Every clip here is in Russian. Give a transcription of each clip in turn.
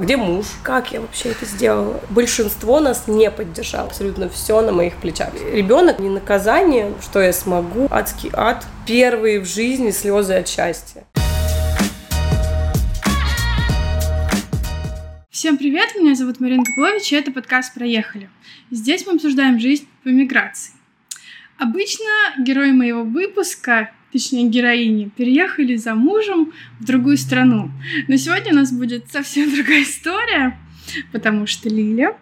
Где муж? Как я вообще это сделала? Большинство нас не поддержало. Абсолютно все на моих плечах. Ребенок не наказание, что я смогу. Адский ад. Первые в жизни слезы от счастья. Всем привет, меня зовут Марина Попович, и это подкаст «Проехали». Здесь мы обсуждаем жизнь по миграции. Обычно герои моего выпуска точнее героини, переехали за мужем в другую страну. Но сегодня у нас будет совсем другая история, потому что Лиля,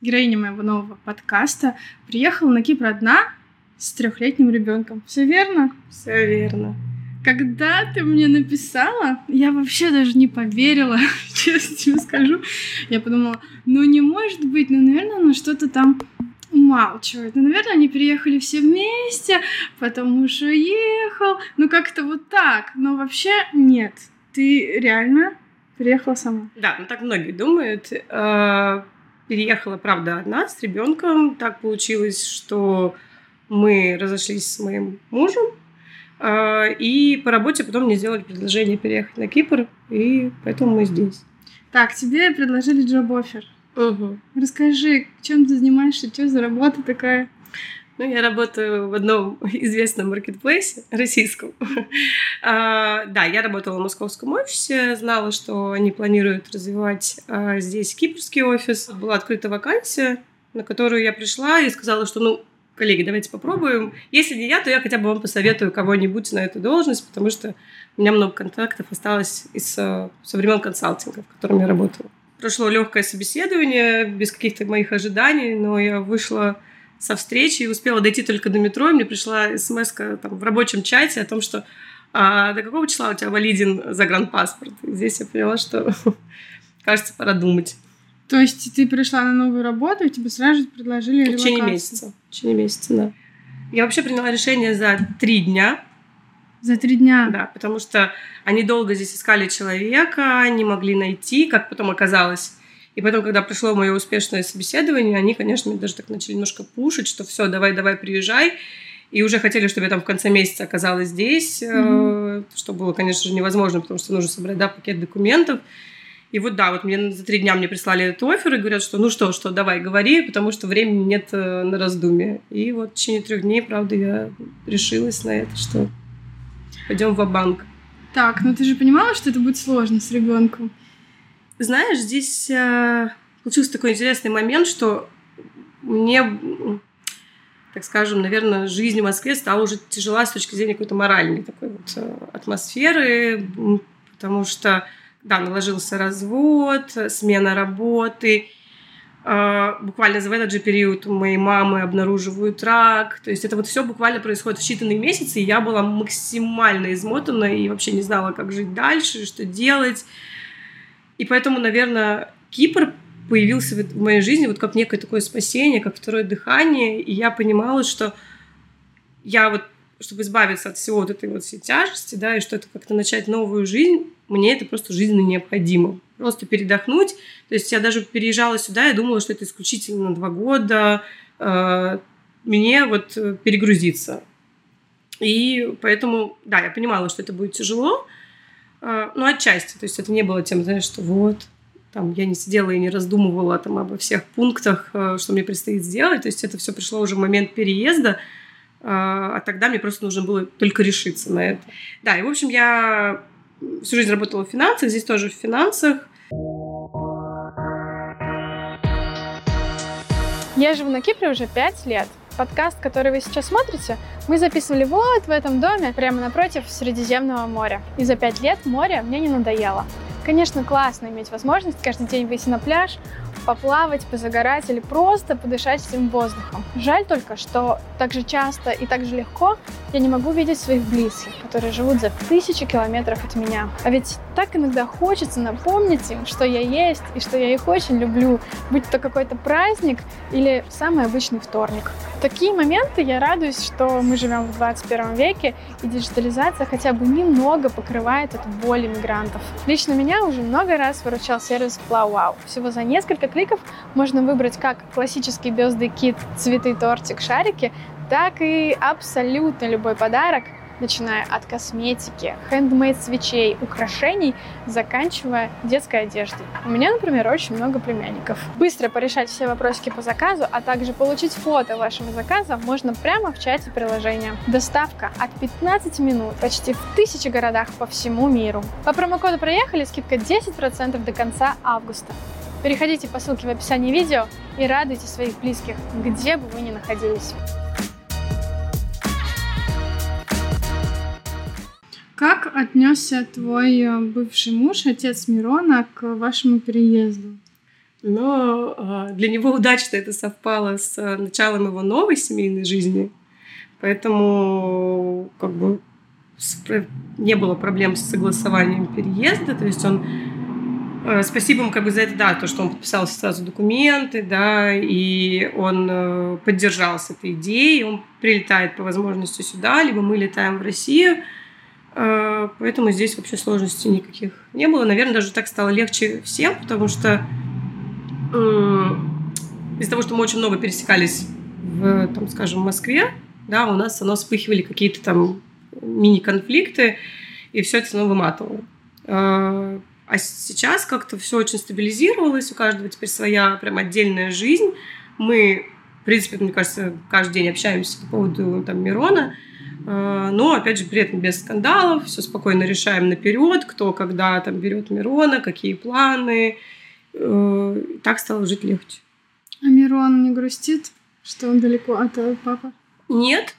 героиня моего нового подкаста, приехала на Кипр одна с трехлетним ребенком. Все верно? Все верно. Когда ты мне написала, я вообще даже не поверила, честно тебе скажу. Я подумала, ну не может быть, ну, наверное, она что-то там умалчивает. Ну, наверное, они переехали все вместе, потом муж уехал. Ну, как-то вот так. Но вообще нет. Ты реально переехала сама. Да, ну так многие думают. Э, переехала, правда, одна с ребенком. Так получилось, что мы разошлись с моим мужем. Э, и по работе потом мне сделали предложение переехать на Кипр, и поэтому мы здесь. Так, тебе предложили джоб-оффер. Угу. Расскажи, чем ты занимаешься, что за работа такая? Ну, я работаю в одном известном маркетплейсе российском. а, да, я работала в московском офисе, знала, что они планируют развивать а, здесь кипрский офис. Была открыта вакансия, на которую я пришла и сказала, что, ну, коллеги, давайте попробуем. Если не я, то я хотя бы вам посоветую кого-нибудь на эту должность, потому что у меня много контактов осталось из со времен консалтинга, в котором я работала прошло легкое собеседование, без каких-то моих ожиданий, но я вышла со встречи и успела дойти только до метро, и мне пришла смс в рабочем чате о том, что а, до какого числа у тебя валиден загранпаспорт? И здесь я поняла, что кажется, пора думать. То есть ты пришла на новую работу, и тебе сразу же предложили В течение месяца. В течение месяца, да. Я вообще приняла решение за три дня за три дня? Да, потому что они долго здесь искали человека, не могли найти, как потом оказалось. И потом, когда пришло мое успешное собеседование, они, конечно, даже так начали немножко пушить, что все, давай, давай, приезжай. И уже хотели, чтобы я там в конце месяца оказалась здесь, mm-hmm. что было, конечно же, невозможно, потому что нужно собрать да, пакет документов. И вот да, вот мне за три дня мне прислали этот офер и говорят, что ну что, что, давай, говори, потому что времени нет э, на раздумье. И вот в течение трех дней, правда, я решилась на это, что пойдем в банк Так, ну ты же понимала, что это будет сложно с ребенком? Знаешь, здесь э, получился такой интересный момент, что мне, так скажем, наверное, жизнь в Москве стала уже тяжела с точки зрения какой-то моральной такой вот э, атмосферы, потому что, да, наложился развод, смена работы, буквально за этот же период у моей мамы обнаруживают рак. То есть это вот все буквально происходит в считанные месяцы, и я была максимально измотана и вообще не знала, как жить дальше, что делать. И поэтому, наверное, Кипр появился в моей жизни вот как некое такое спасение, как второе дыхание, и я понимала, что я вот, чтобы избавиться от всего вот этой вот всей тяжести, да, и что это как-то начать новую жизнь, мне это просто жизненно необходимо просто передохнуть. То есть я даже переезжала сюда, я думала, что это исключительно два года. Э, мне вот э, перегрузиться. И поэтому, да, я понимала, что это будет тяжело, э, но отчасти. То есть это не было тем, знаешь, что вот, там, я не сидела и не раздумывала там обо всех пунктах, что мне предстоит сделать. То есть это все пришло уже в момент переезда, а тогда мне просто нужно было только решиться на это. Да, и, в общем, я всю жизнь работала в финансах, здесь тоже в финансах. Я живу на Кипре уже пять лет. Подкаст, который вы сейчас смотрите, мы записывали вот в этом доме, прямо напротив Средиземного моря. И за пять лет море мне не надоело. Конечно, классно иметь возможность каждый день выйти на пляж, поплавать, позагорать или просто подышать этим воздухом. Жаль только, что так же часто и так же легко я не могу видеть своих близких, которые живут за тысячи километров от меня. А ведь так иногда хочется напомнить им, что я есть и что я их очень люблю, будь то какой-то праздник или самый обычный вторник. В такие моменты я радуюсь, что мы живем в 21 веке и диджитализация хотя бы немного покрывает эту боль иммигрантов. Лично меня уже много раз выручал сервис FlowWow. Всего за несколько кликов можно выбрать как классический birthday кит, цветы, тортик, шарики, так и абсолютно любой подарок начиная от косметики, хендмейд свечей, украшений, заканчивая детской одеждой. У меня, например, очень много племянников. Быстро порешать все вопросики по заказу, а также получить фото вашего заказа можно прямо в чате приложения. Доставка от 15 минут почти в тысячи городах по всему миру. По промокоду «Проехали» скидка 10% до конца августа. Переходите по ссылке в описании видео и радуйте своих близких, где бы вы ни находились. Как отнесся твой э, бывший муж, отец Мирона, к вашему переезду? Но а, для него удачно это совпало с э, началом его новой семейной жизни. Поэтому как бы не было проблем с согласованием переезда. То есть он э, Спасибо ему как бы за это, да, то, что он подписал сразу документы, да, и он поддержал с этой идеей, он прилетает по возможности сюда, либо мы летаем в Россию, Э, поэтому здесь вообще сложностей никаких не было. Наверное, даже так стало легче всем, потому что из-за того, что мы очень много пересекались в, там, скажем, Москве, да, у нас оно вспыхивали какие-то там мини-конфликты, и все это снова выматывало. Э, а сейчас как-то все очень стабилизировалось, у каждого теперь своя прям отдельная жизнь. Мы, в принципе, мне кажется, каждый день общаемся по поводу там, Мирона, но, опять же, при этом без скандалов, все спокойно решаем наперед, кто когда там берет Мирона, какие планы. Э, так стало жить легче. А Мирон не грустит, что он далеко от папы? Нет.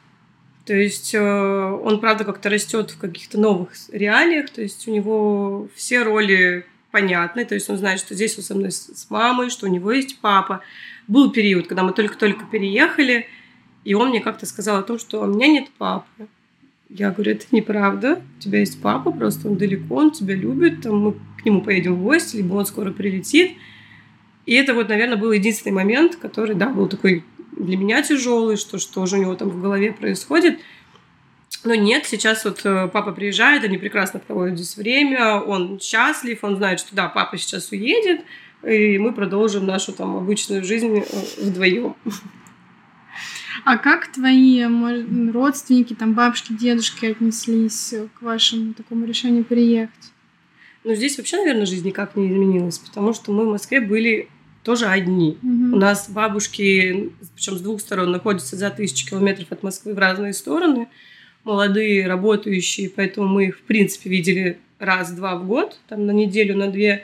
То есть э, он, правда, как-то растет в каких-то новых реалиях. То есть у него все роли понятны. То есть он знает, что здесь он со мной с мамой, что у него есть папа. Был период, когда мы только-только переехали – и он мне как-то сказал о том, что у меня нет папы. Я говорю, это неправда. У тебя есть папа, просто он далеко, он тебя любит. Там мы к нему поедем в гости, либо он скоро прилетит. И это вот, наверное, был единственный момент, который, да, был такой для меня тяжелый, что что же у него там в голове происходит. Но нет, сейчас вот э, папа приезжает, они прекрасно проводят здесь время, он счастлив, он знает, что да, папа сейчас уедет, и мы продолжим нашу там обычную жизнь э, вдвоем. А как твои родственники, там бабушки, дедушки отнеслись к вашему такому решению приехать? Ну, здесь вообще, наверное, жизнь никак не изменилась, потому что мы в Москве были тоже одни. Угу. У нас бабушки, причем с двух сторон, находятся за тысячи километров от Москвы в разные стороны. Молодые, работающие, поэтому мы их, в принципе, видели раз-два в год, там на неделю, на две.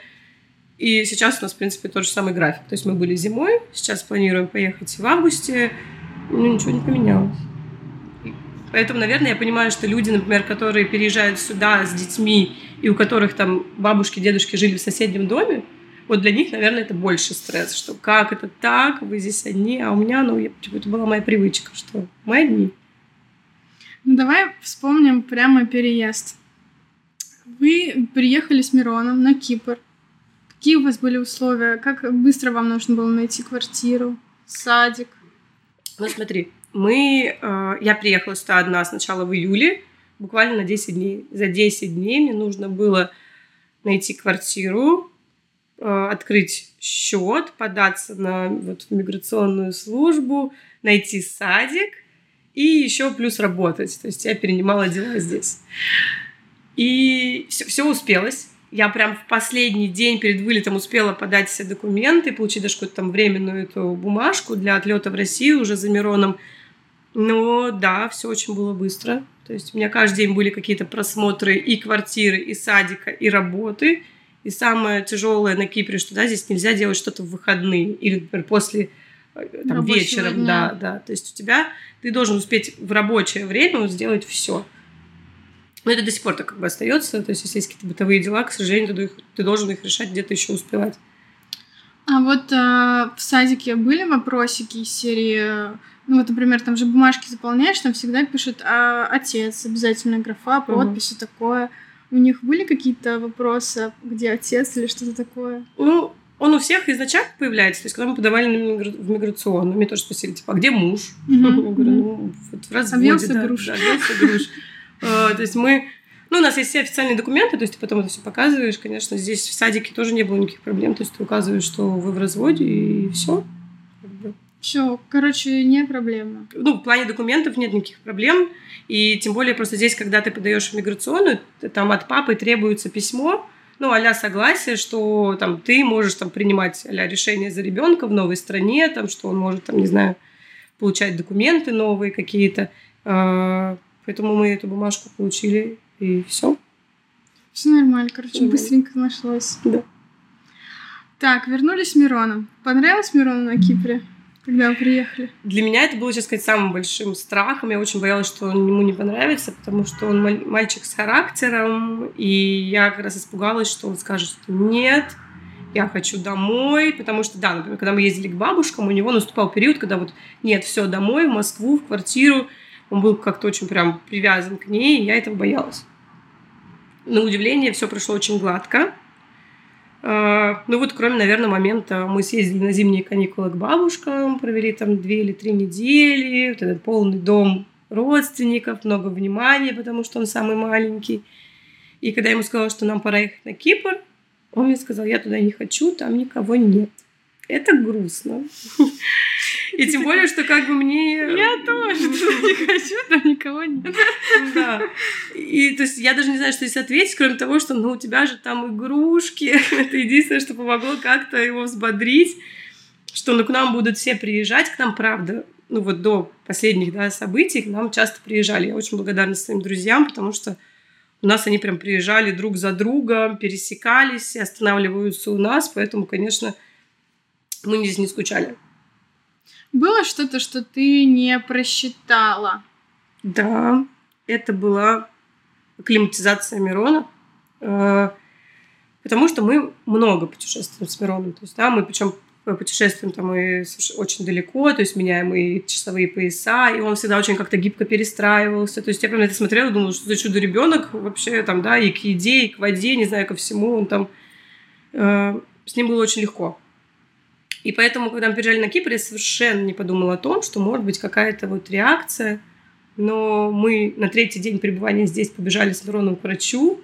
И сейчас у нас, в принципе, тот же самый график. То есть мы были зимой, сейчас планируем поехать в августе, ну, ничего не поменялось. Поэтому, наверное, я понимаю, что люди, например, которые переезжают сюда с детьми, и у которых там бабушки, дедушки жили в соседнем доме, вот для них, наверное, это больше стресс, что как это так, вы здесь одни, а у меня, ну, типа, это была моя привычка, что мы одни. Ну, давай вспомним прямо переезд. Вы приехали с Мироном на Кипр. Какие у вас были условия? Как быстро вам нужно было найти квартиру, садик? Ну, смотри, мы... Э, я приехала сюда одна сначала в июле, буквально на 10 дней. За 10 дней мне нужно было найти квартиру, э, открыть счет, податься на вот, миграционную службу, найти садик и еще плюс работать. То есть я перенимала дела здесь. И все, все успелось. Я прям в последний день перед вылетом успела подать все документы, получить даже какую-то там временную эту бумажку для отлета в Россию уже за Мироном. Но да, все очень было быстро. То есть у меня каждый день были какие-то просмотры и квартиры, и садика, и работы. И самое тяжелое на Кипре, что да, здесь нельзя делать что-то в выходные или, например, после э, там, вечером. Дня. Да, да. То есть у тебя ты должен успеть в рабочее время сделать все. Но это до сих пор так как бы остается. То есть, если есть какие-то бытовые дела, к сожалению, ты, ты должен их решать где-то еще успевать. А вот э, в садике были вопросики из серии, ну вот, например, там же бумажки заполняешь, там всегда пишут а, отец, обязательно графа, подпись угу. такое. У них были какие-то вопросы, где отец или что-то такое? Ну, он у всех изначально появляется. То есть, когда мы подавали на в миграционную, мне тоже спросили, типа, а где муж? Mm-hmm. Я говорю, ну, вот в разводе. Объелся да, груш. Да, груш. Э, то есть мы... Ну, у нас есть все официальные документы, то есть ты потом это все показываешь. Конечно, здесь в садике тоже не было никаких проблем. То есть ты указываешь, что вы в разводе, и все. Все, короче, не проблема. Ну, в плане документов нет никаких проблем. И тем более просто здесь, когда ты подаешь в миграционную, там от папы требуется письмо, ну, а согласие, что там ты можешь там принимать а решение за ребенка в новой стране, там, что он может, там, не знаю, получать документы новые какие-то. Поэтому мы эту бумажку получили, и все. Все нормально, короче, mm быстренько нашлось. Да. Так, вернулись Мироном. Понравилось Мирону на Кипре? когда вы приехали? Для меня это было, сейчас сказать, самым большим страхом. Я очень боялась, что он ему не понравится, потому что он мальчик с характером, и я как раз испугалась, что он скажет, что нет, я хочу домой, потому что, да, например, когда мы ездили к бабушкам, у него наступал период, когда вот нет, все, домой, в Москву, в квартиру, он был как-то очень прям привязан к ней, и я этого боялась. На удивление, все прошло очень гладко. А, ну вот, кроме, наверное, момента, мы съездили на зимние каникулы к бабушкам, провели там две или три недели, вот этот полный дом родственников, много внимания, потому что он самый маленький. И когда я ему сказала, что нам пора ехать на Кипр, он мне сказал, я туда не хочу, там никого нет. Это грустно. И тем более, что как бы мне... Я тоже не хочу, там никого нет. Да. И то есть я даже не знаю, что здесь ответить, кроме того, что ну у тебя же там игрушки. Это единственное, что помогло как-то его взбодрить, что ну к нам будут все приезжать, к нам, правда, ну вот до последних да, событий к нам часто приезжали. Я очень благодарна своим друзьям, потому что у нас они прям приезжали друг за другом, пересекались, останавливаются у нас, поэтому, конечно, мы здесь не скучали. Было что-то, что ты не просчитала? Да, это была климатизация Мирона. Э, потому что мы много путешествуем с Мироном. То есть, да, мы причем путешествуем там и очень далеко, то есть меняем и часовые пояса, и он всегда очень как-то гибко перестраивался. То есть я прям на это смотрела, думала, что за чудо ребенок вообще там, да, и к еде, и к воде, не знаю, ко всему. Он там... Э, с ним было очень легко. И поэтому, когда мы приезжали на Кипр, я совершенно не подумала о том, что может быть какая-то вот реакция. Но мы на третий день пребывания здесь побежали с Мироном к врачу,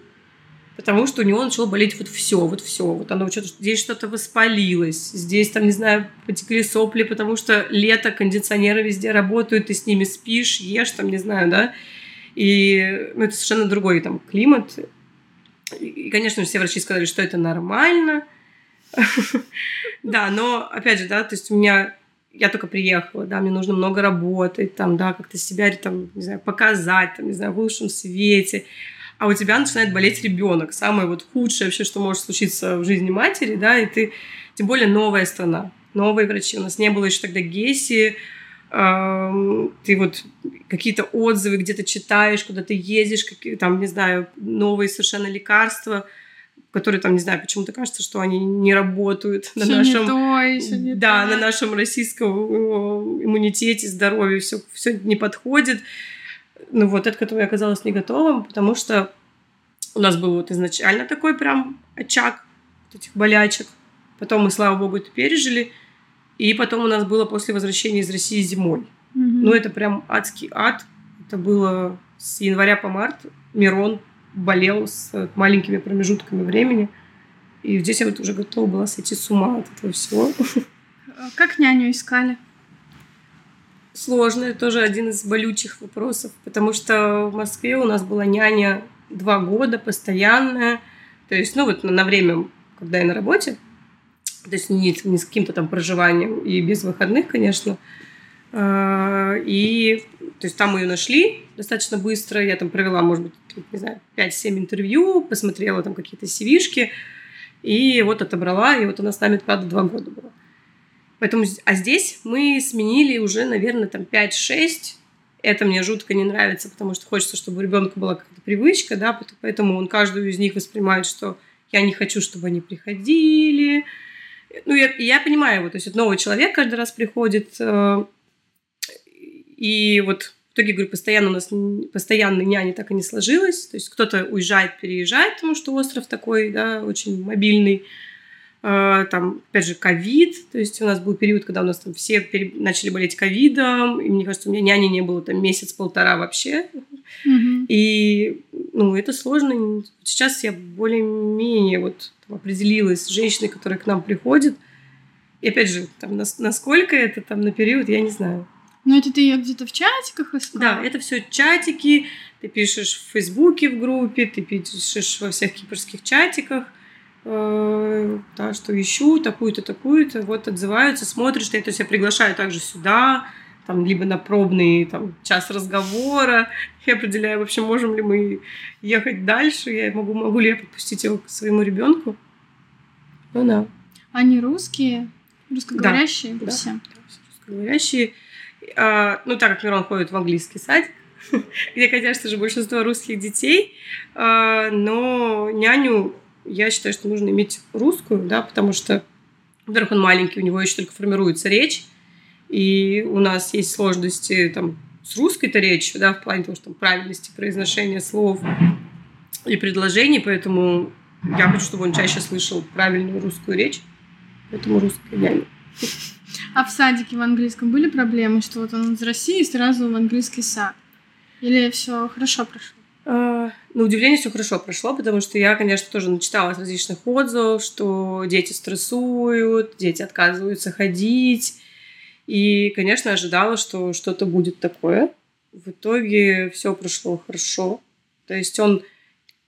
потому что у него начало болеть вот все, вот все. Вот оно что-то, здесь что-то воспалилось, здесь там, не знаю, потекли сопли, потому что лето, кондиционеры везде работают, ты с ними спишь, ешь, там, не знаю, да. И ну, это совершенно другой там климат. И, конечно, все врачи сказали, что это нормально – Да, но, опять же, да, то есть у меня я только приехала, да, мне нужно много работать, там, да, как-то себя, там, не знаю, показать, там, не знаю, в лучшем свете. А у тебя начинает болеть ребенок, самое вот худшее вообще, что может случиться в жизни матери, да, и ты, тем более новая страна, новые врачи. У нас не было еще тогда ГЕСИ, ты вот какие-то отзывы где-то читаешь, куда ты ездишь, какие, там, не знаю, новые совершенно лекарства – которые там, не знаю, почему-то кажется, что они не работают на нашем, то, не да, то. на нашем российском э, иммунитете, здоровье, все, все не подходит. Ну вот, это, которое оказалось не готовым, потому что у нас был вот изначально такой прям очаг вот этих болячек. Потом мы, слава богу, это пережили. И потом у нас было после возвращения из России зимой. Mm-hmm. Ну, это прям адский ад. Это было с января по март. Мирон болел с маленькими промежутками времени. И здесь я вот уже готова была сойти с ума от этого всего. Как няню искали? Сложно, тоже один из болючих вопросов, потому что в Москве у нас была няня два года постоянная, то есть, ну вот на время, когда я на работе, то есть не, не с каким-то там проживанием и без выходных, конечно, а, и то есть там мы ее нашли достаточно быстро. Я там провела, может быть, не знаю, 5-7 интервью, посмотрела там какие-то cv и вот отобрала, и вот она с нами, правда, два года была. Поэтому, а здесь мы сменили уже, наверное, там 5-6. Это мне жутко не нравится, потому что хочется, чтобы у ребенка была какая-то привычка, да, поэтому он каждую из них воспринимает, что я не хочу, чтобы они приходили. Ну, я, я понимаю его, то есть это новый человек каждый раз приходит, э, и вот в итоге, говорю, постоянно у нас постоянной няни так и не сложилось. То есть кто-то уезжает, переезжает, потому что остров такой, да, очень мобильный. А, там, опять же, ковид. То есть у нас был период, когда у нас там все пере... начали болеть ковидом. И мне кажется, у меня няни не было там месяц-полтора вообще. Mm-hmm. И, ну, это сложно. Сейчас я более-менее вот определилась с женщиной, которая к нам приходит. И опять же, там, насколько это там на период, я не знаю. Но это ты ее где-то в чатиках искала? Да, это все чатики, ты пишешь в Фейсбуке в группе, ты пишешь во всех кипрских чатиках, э, да, что ищу такую-то, такую-то, вот отзываются, смотришь, я, то есть я приглашаю также сюда, там, либо на пробный там, час разговора, я определяю, вообще, можем ли мы ехать дальше, я могу, могу ли я подпустить его к своему ребенку. Ну да. Они русские, русскоговорящие да, все? Да, русскоговорящие. А, ну, так как Мирон ходит в английский садик, где, конечно же, большинство русских детей, а, но няню я считаю, что нужно иметь русскую, да, потому что, во-первых, он маленький, у него еще только формируется речь, и у нас есть сложности там с русской-то речью, да, в плане того, что там правильности произношения слов и предложений, поэтому я хочу, чтобы он чаще слышал правильную русскую речь, поэтому русская няня. А в садике в английском были проблемы, что вот он из России сразу в английский сад? Или все хорошо прошло? А, на удивление все хорошо прошло, потому что я, конечно, тоже начиталась различных отзывов, что дети стрессуют, дети отказываются ходить. И, конечно, ожидала, что что-то будет такое. В итоге все прошло хорошо. То есть он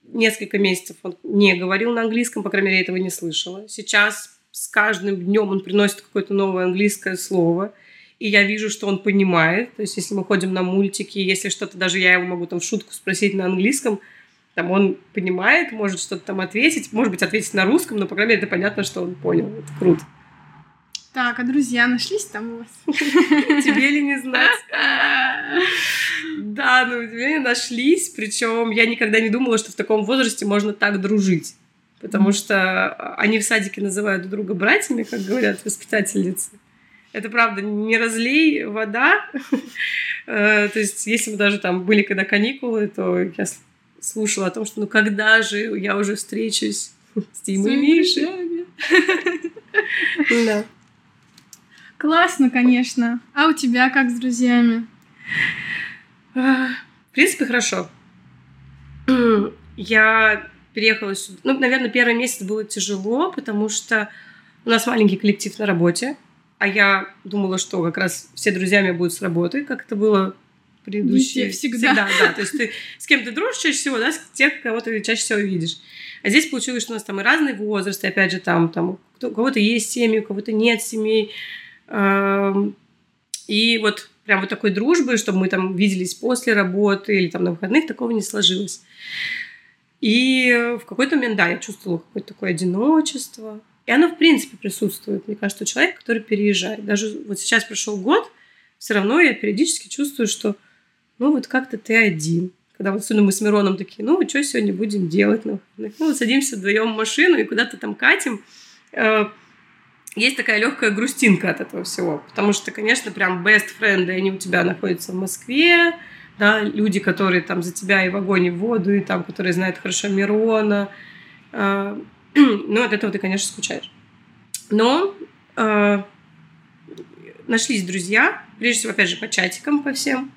несколько месяцев он не говорил на английском, по крайней мере, я этого не слышала. Сейчас с каждым днем он приносит какое-то новое английское слово, и я вижу, что он понимает. То есть, если мы ходим на мультики, если что-то, даже я его могу там в шутку спросить на английском, там он понимает, может что-то там ответить, может быть, ответить на русском, но, по крайней мере, это понятно, что он понял. Это круто. Так, а друзья нашлись там у вас? Тебе ли не знать? Да, ну, удивление нашлись, причем я никогда не думала, что в таком возрасте можно так дружить потому что они в садике называют друг друга братьями, как говорят воспитательницы. Это правда не разлей вода. Э, то есть, если мы даже там были когда каникулы, то я слушала о том, что ну когда же я уже встречусь с Тимой и Мишей. Да. Классно, конечно. А у тебя как с друзьями? В принципе, хорошо. Я переехала сюда. Ну, наверное, первый месяц было тяжело, потому что у нас маленький коллектив на работе, а я думала, что как раз все друзьями будут с работы, как это было предыдущие. Всегда. Всегда, да. То есть ты с кем ты дружишь чаще всего, да, с тех, кого ты чаще всего видишь. А здесь получилось, что у нас там и разные возрасты, опять же, там, там у кого-то есть семьи, у кого-то нет семей. И вот прям вот такой дружбы, чтобы мы там виделись после работы или там на выходных, такого не сложилось. И в какой-то момент, да, я чувствовала какое-то такое одиночество. И оно, в принципе, присутствует, мне кажется, у человека, который переезжает. Даже вот сейчас прошел год, все равно я периодически чувствую, что ну вот как-то ты один. Когда вот особенно мы с Мироном такие, ну что сегодня будем делать? Ну, ну вот садимся вдвоем в машину и куда-то там катим. Э, есть такая легкая грустинка от этого всего. Потому что, конечно, прям best friend, они у тебя находятся в Москве, да, люди, которые там за тебя и в огонь, и в воду, и там, которые знают хорошо Мирона. Э, ну, от этого ты, конечно, скучаешь. Но э, нашлись друзья, прежде всего, опять же, по чатикам, по всем.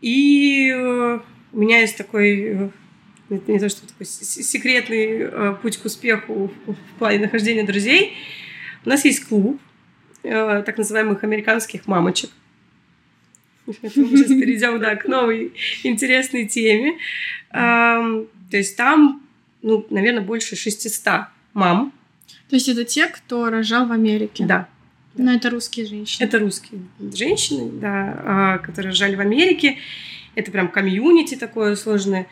И э, у меня есть такой, э, не то, что такой секретный э, путь к успеху в, в плане нахождения друзей. У нас есть клуб э, так называемых американских мамочек. Мы сейчас перейдем да, к новой интересной теме. То есть там, ну, наверное, больше 600 мам. То есть это те, кто рожал в Америке? Да. Но это русские женщины. Это русские женщины, да, а, которые рожали в Америке. Это прям комьюнити такое сложное.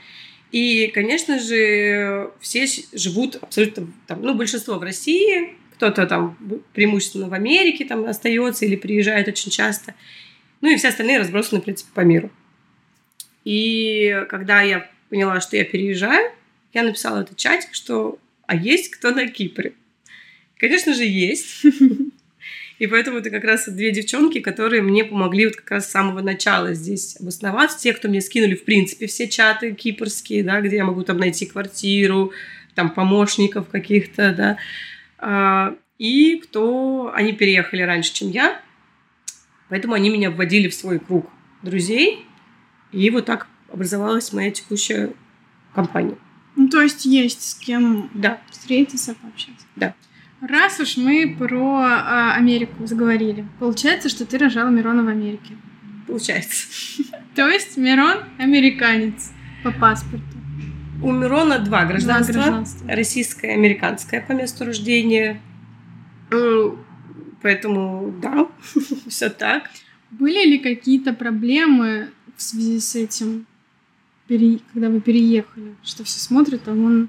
И, конечно же, все живут абсолютно, там, ну, большинство в России, кто-то там преимущественно в Америке там остается или приезжает очень часто. Ну и все остальные разбросаны, в принципе, по миру. И когда я поняла, что я переезжаю, я написала этот чатик, что «А есть кто на Кипре?» Конечно же, есть. И поэтому это как раз две девчонки, которые мне помогли вот как раз с самого начала здесь обосноваться. Те, кто мне скинули, в принципе, все чаты кипрские, да, где я могу там найти квартиру, там помощников каких-то, да. А, и кто... Они переехали раньше, чем я, Поэтому они меня вводили в свой круг друзей, и вот так образовалась моя текущая компания. Ну, то есть есть с кем да. встретиться, пообщаться. Да. Раз уж мы про э, Америку заговорили, получается, что ты рожала Мирона в Америке. Получается. То есть Мирон американец по паспорту. У Мирона два гражданства. Два гражданства. Российское и американское по месту рождения. Поэтому, да, все так. Были ли какие-то проблемы в связи с этим, пере- когда вы переехали? Что все смотрят, а он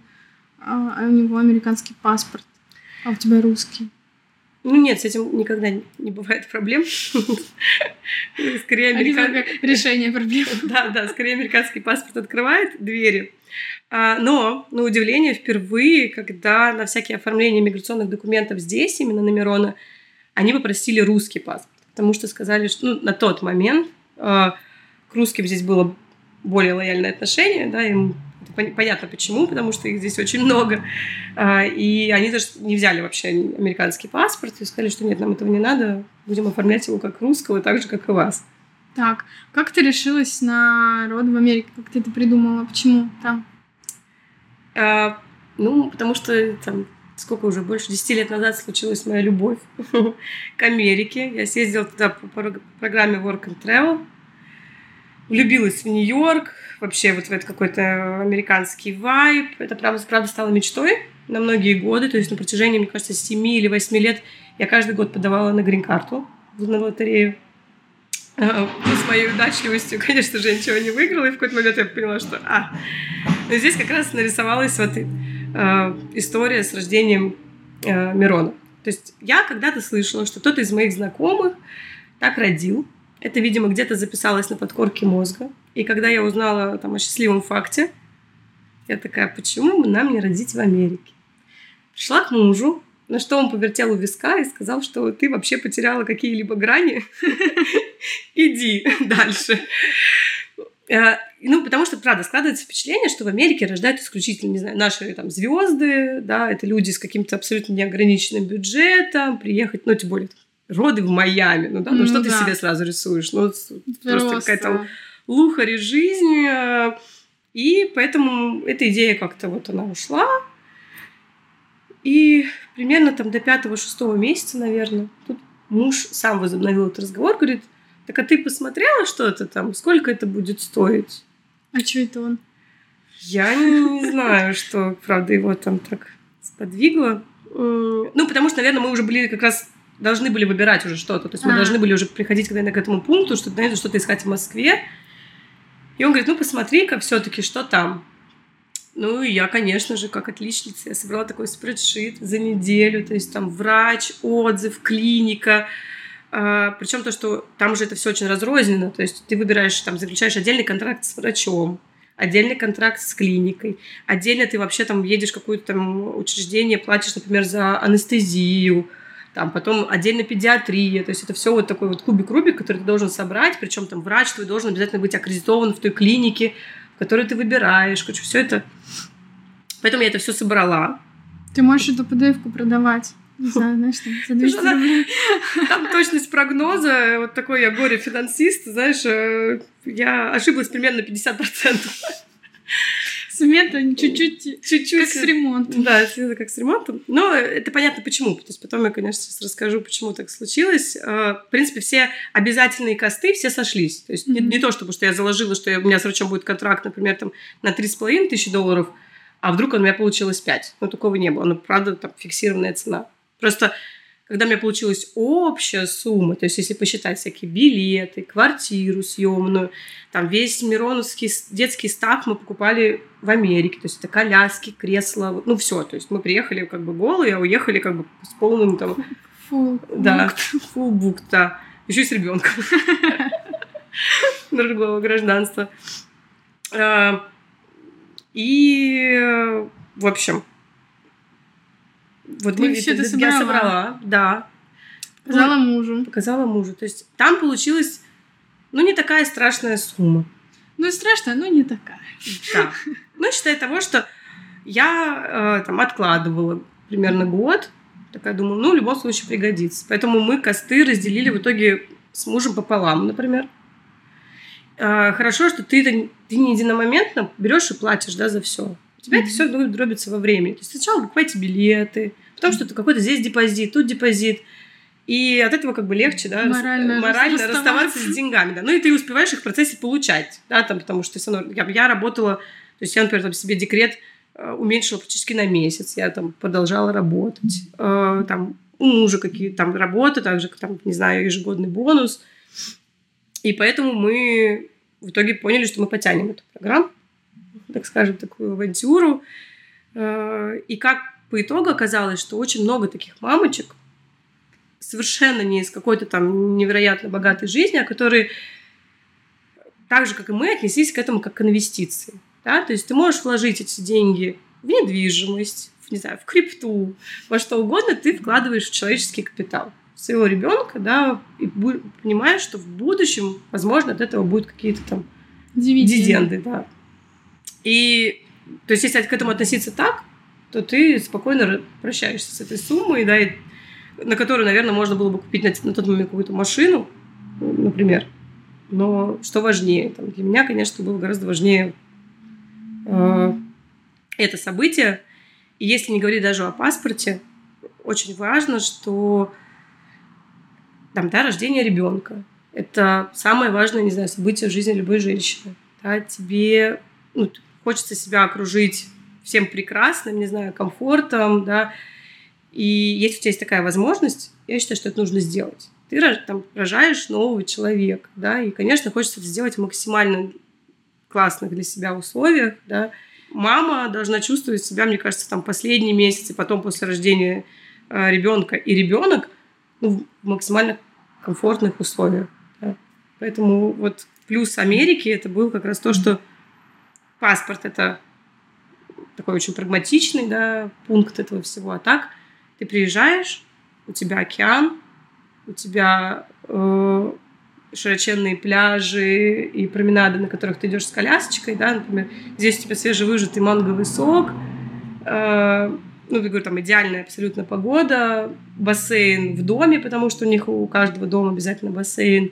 а, а у него американский паспорт, а у тебя русский. Ну нет, с этим никогда не- бывает проблем. Скорее, Они американ- только решение проблем. Да, да, скорее американский паспорт открывает двери. А, Но, на удивление, впервые, когда на всякие оформления миграционных документов здесь, именно на Мирона, они попросили русский паспорт. Потому что сказали, что ну, на тот момент а, к русским здесь было более лояльное отношение, да, им понятно почему, потому что их здесь очень много. А, И они даже не взяли вообще американский паспорт и сказали, что нет, нам этого не надо, будем оформлять его как русского, так же, как и вас. Так, как ты решилась на род в Америке? Как ты это придумала? Почему там? А, ну, потому что там сколько уже, больше 10 лет назад случилась моя любовь к Америке. Я съездила туда по прог- программе Work and Travel. Влюбилась в Нью-Йорк, вообще вот в этот какой-то американский вайб. Это правда, правда стало мечтой на многие годы. То есть на протяжении, мне кажется, 7 или 8 лет я каждый год подавала на грин-карту на лотерею. А, ну, С моей удачливостью, конечно же, я ничего не выиграла, и в какой-то момент я поняла, что а. Но здесь как раз нарисовалась вот э, история с рождением э, Мирона. То есть я когда-то слышала, что кто-то из моих знакомых так родил. Это, видимо, где-то записалось на подкорке мозга. И когда я узнала там, о счастливом факте, я такая, почему бы нам не родить в Америке? Пришла к мужу, на что он повертел у виска и сказал, что ты вообще потеряла какие-либо грани. Иди дальше. Э, Ну, потому что, правда, складывается впечатление, что в Америке рождают исключительно, не знаю, наши там звезды, да, это люди с каким-то абсолютно неограниченным бюджетом, приехать, ну, тем более, роды в Майами, ну, да, ну, Ну что ты да. себе сразу рисуешь? Ну, просто какая-то лухари жизни. э, И поэтому эта идея как-то вот она ушла. И примерно там до пятого-шестого месяца, наверное, тут муж сам возобновил этот разговор, говорит, так а ты посмотрела, что это там, сколько это будет стоить? А что это он? Я не знаю, что, правда, его там так сподвигло. М, Ну, потому что, наверное, мы уже были как раз должны были выбирать уже что-то. То есть мы А. должны были уже приходить когда к этому пункту, что наверное, что-то искать в Москве. И он говорит, ну, посмотри-ка все-таки, что там. Ну, и я, конечно же, как отличница, я собрала такой спредшит за неделю. То есть там врач, отзыв, клиника. Причем то, что там же это все очень разрозненно. То есть ты выбираешь, там, заключаешь отдельный контракт с врачом, отдельный контракт с клиникой. Отдельно ты вообще там едешь в какое-то там учреждение, платишь, например, за анестезию. Там потом отдельно педиатрия. То есть это все вот такой вот кубик-рубик, который ты должен собрать. Причем там врач твой должен обязательно быть аккредитован в той клинике, в которой ты выбираешь. Короче, все это... Поэтому я это все собрала. Ты можешь эту PDF-ку продавать. Не знаю, знаешь, там, за 200 Она- рублей. Там точность прогноза, вот такой я горе-финансист, знаешь, э, я ошиблась примерно 50%. Смета чуть-чуть Чуть-чуть. как с ремонтом. Да, как с ремонтом. Но это понятно почему. То есть потом я, конечно, сейчас расскажу, почему так случилось. Э, В принципе, все обязательные косты все сошлись. То есть не, Мгм. не то, чтобы что я заложила, что я- у меня с врачом будет контракт, например, там, на 3,5 тысячи долларов, а вдруг у меня получилось 5. Ну, такого не было. Ну, правда, там фиксированная цена. Просто когда у меня получилась общая сумма, то есть если посчитать всякие билеты, квартиру съемную, там весь Мироновский детский став мы покупали в Америке, то есть это коляски, кресла, ну все, то есть мы приехали как бы голые, а уехали как бы с полным там, Фу. да, book, да, еще и с ребенком другого гражданства. А, И, в общем, вот Ты мы всё это- это я собрала? собрала, да, Сказала мужу. показала мужу. То есть там получилась, ну, не такая страшная сумма. Ну и страшно, но не такая. Да. Ну, считай того, что я э, там откладывала примерно год. Такая думаю, ну, в любом случае пригодится. Поэтому мы косты разделили в итоге с мужем пополам, например. Э, хорошо, что ты, ты не единомоментно берешь и платишь да, за все. Тебя это все дробится во времени. То есть сначала вы покупаете билеты, Потому что это какой-то здесь депозит, тут депозит. И от этого как бы легче, да, морально, морально расставаться. расставаться с деньгами, да. Ну и ты успеваешь их в процессе получать, да, там, потому что все равно, я, я работала, то есть я, например, там себе декрет э, уменьшила практически на месяц, я там продолжала работать, э, там у мужа какие-то там работы, также там, не знаю, ежегодный бонус. И поэтому мы в итоге поняли, что мы потянем эту программу, так скажем, такую авантюру. Э, и как по итогу оказалось, что очень много таких мамочек, совершенно не из какой-то там невероятно богатой жизни, а которые так же, как и мы, отнеслись к этому как к инвестиции. Да? То есть ты можешь вложить эти деньги в недвижимость, в, не знаю, в крипту, во что угодно, ты вкладываешь в человеческий капитал своего ребенка, да, и понимаешь, что в будущем, возможно, от этого будут какие-то там дивиденды, дивиденды да. И, то есть, если к этому относиться так, то ты спокойно прощаешься с этой суммой, да, и, на которую, наверное, можно было бы купить на, на тот момент какую-то машину, например. Но что важнее? Там, для меня, конечно, было гораздо важнее э, это событие. И если не говорить даже о паспорте, очень важно, что там, да, рождение ребенка. Это самое важное, не знаю, событие в жизни любой женщины. Да, тебе ну, хочется себя окружить всем прекрасным, не знаю, комфортом, да, и если у тебя есть такая возможность, я считаю, что это нужно сделать. Ты там рожаешь нового человека, да, и, конечно, хочется это сделать в максимально классных для себя условиях, да. Мама должна чувствовать себя, мне кажется, там последние месяцы, потом после рождения э, ребенка и ребенок ну, в максимально комфортных условиях. Да. Поэтому вот плюс Америки это был как раз то, что паспорт это такой очень прагматичный да, пункт этого всего. А так ты приезжаешь, у тебя океан, у тебя э, широченные пляжи и променады, на которых ты идешь с колясочкой, да, например, здесь у тебя свежевыжатый манговый сок, э, ну, я говорю, там идеальная абсолютно погода, бассейн в доме, потому что у них у каждого дома обязательно бассейн.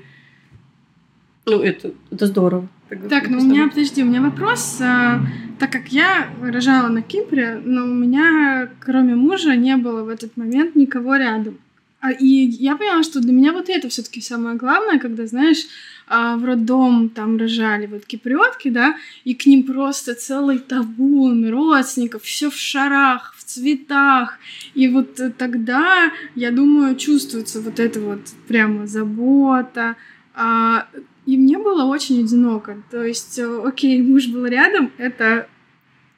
Ну, это, это здорово. Так, ну у меня, подожди, у меня вопрос. А, так как я рожала на Кипре, но у меня, кроме мужа, не было в этот момент никого рядом. А, и я поняла, что для меня вот это все-таки самое главное, когда, знаешь, а, в роддом там рожали вот киприотки, да, и к ним просто целый табун родственников, все в шарах, в цветах. И вот тогда, я думаю, чувствуется вот эта вот прямо забота, а, и мне было очень одиноко. То есть, э, окей, муж был рядом, это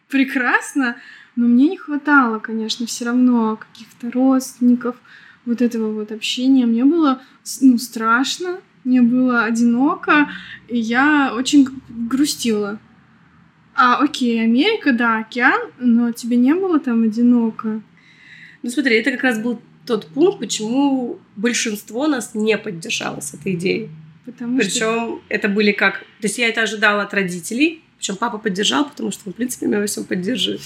прекрасно, но мне не хватало, конечно, все равно каких-то родственников, вот этого вот общения. Мне было ну, страшно, мне было одиноко, и я очень грустила. А, окей, Америка, да, океан, но тебе не было там одиноко. Ну смотри, это как раз был тот пункт, почему большинство нас не поддержало с этой идеей. Потому Причем что... это были как... То есть я это ожидала от родителей, причем папа поддержал, потому что он, в принципе, меня во всем поддерживает.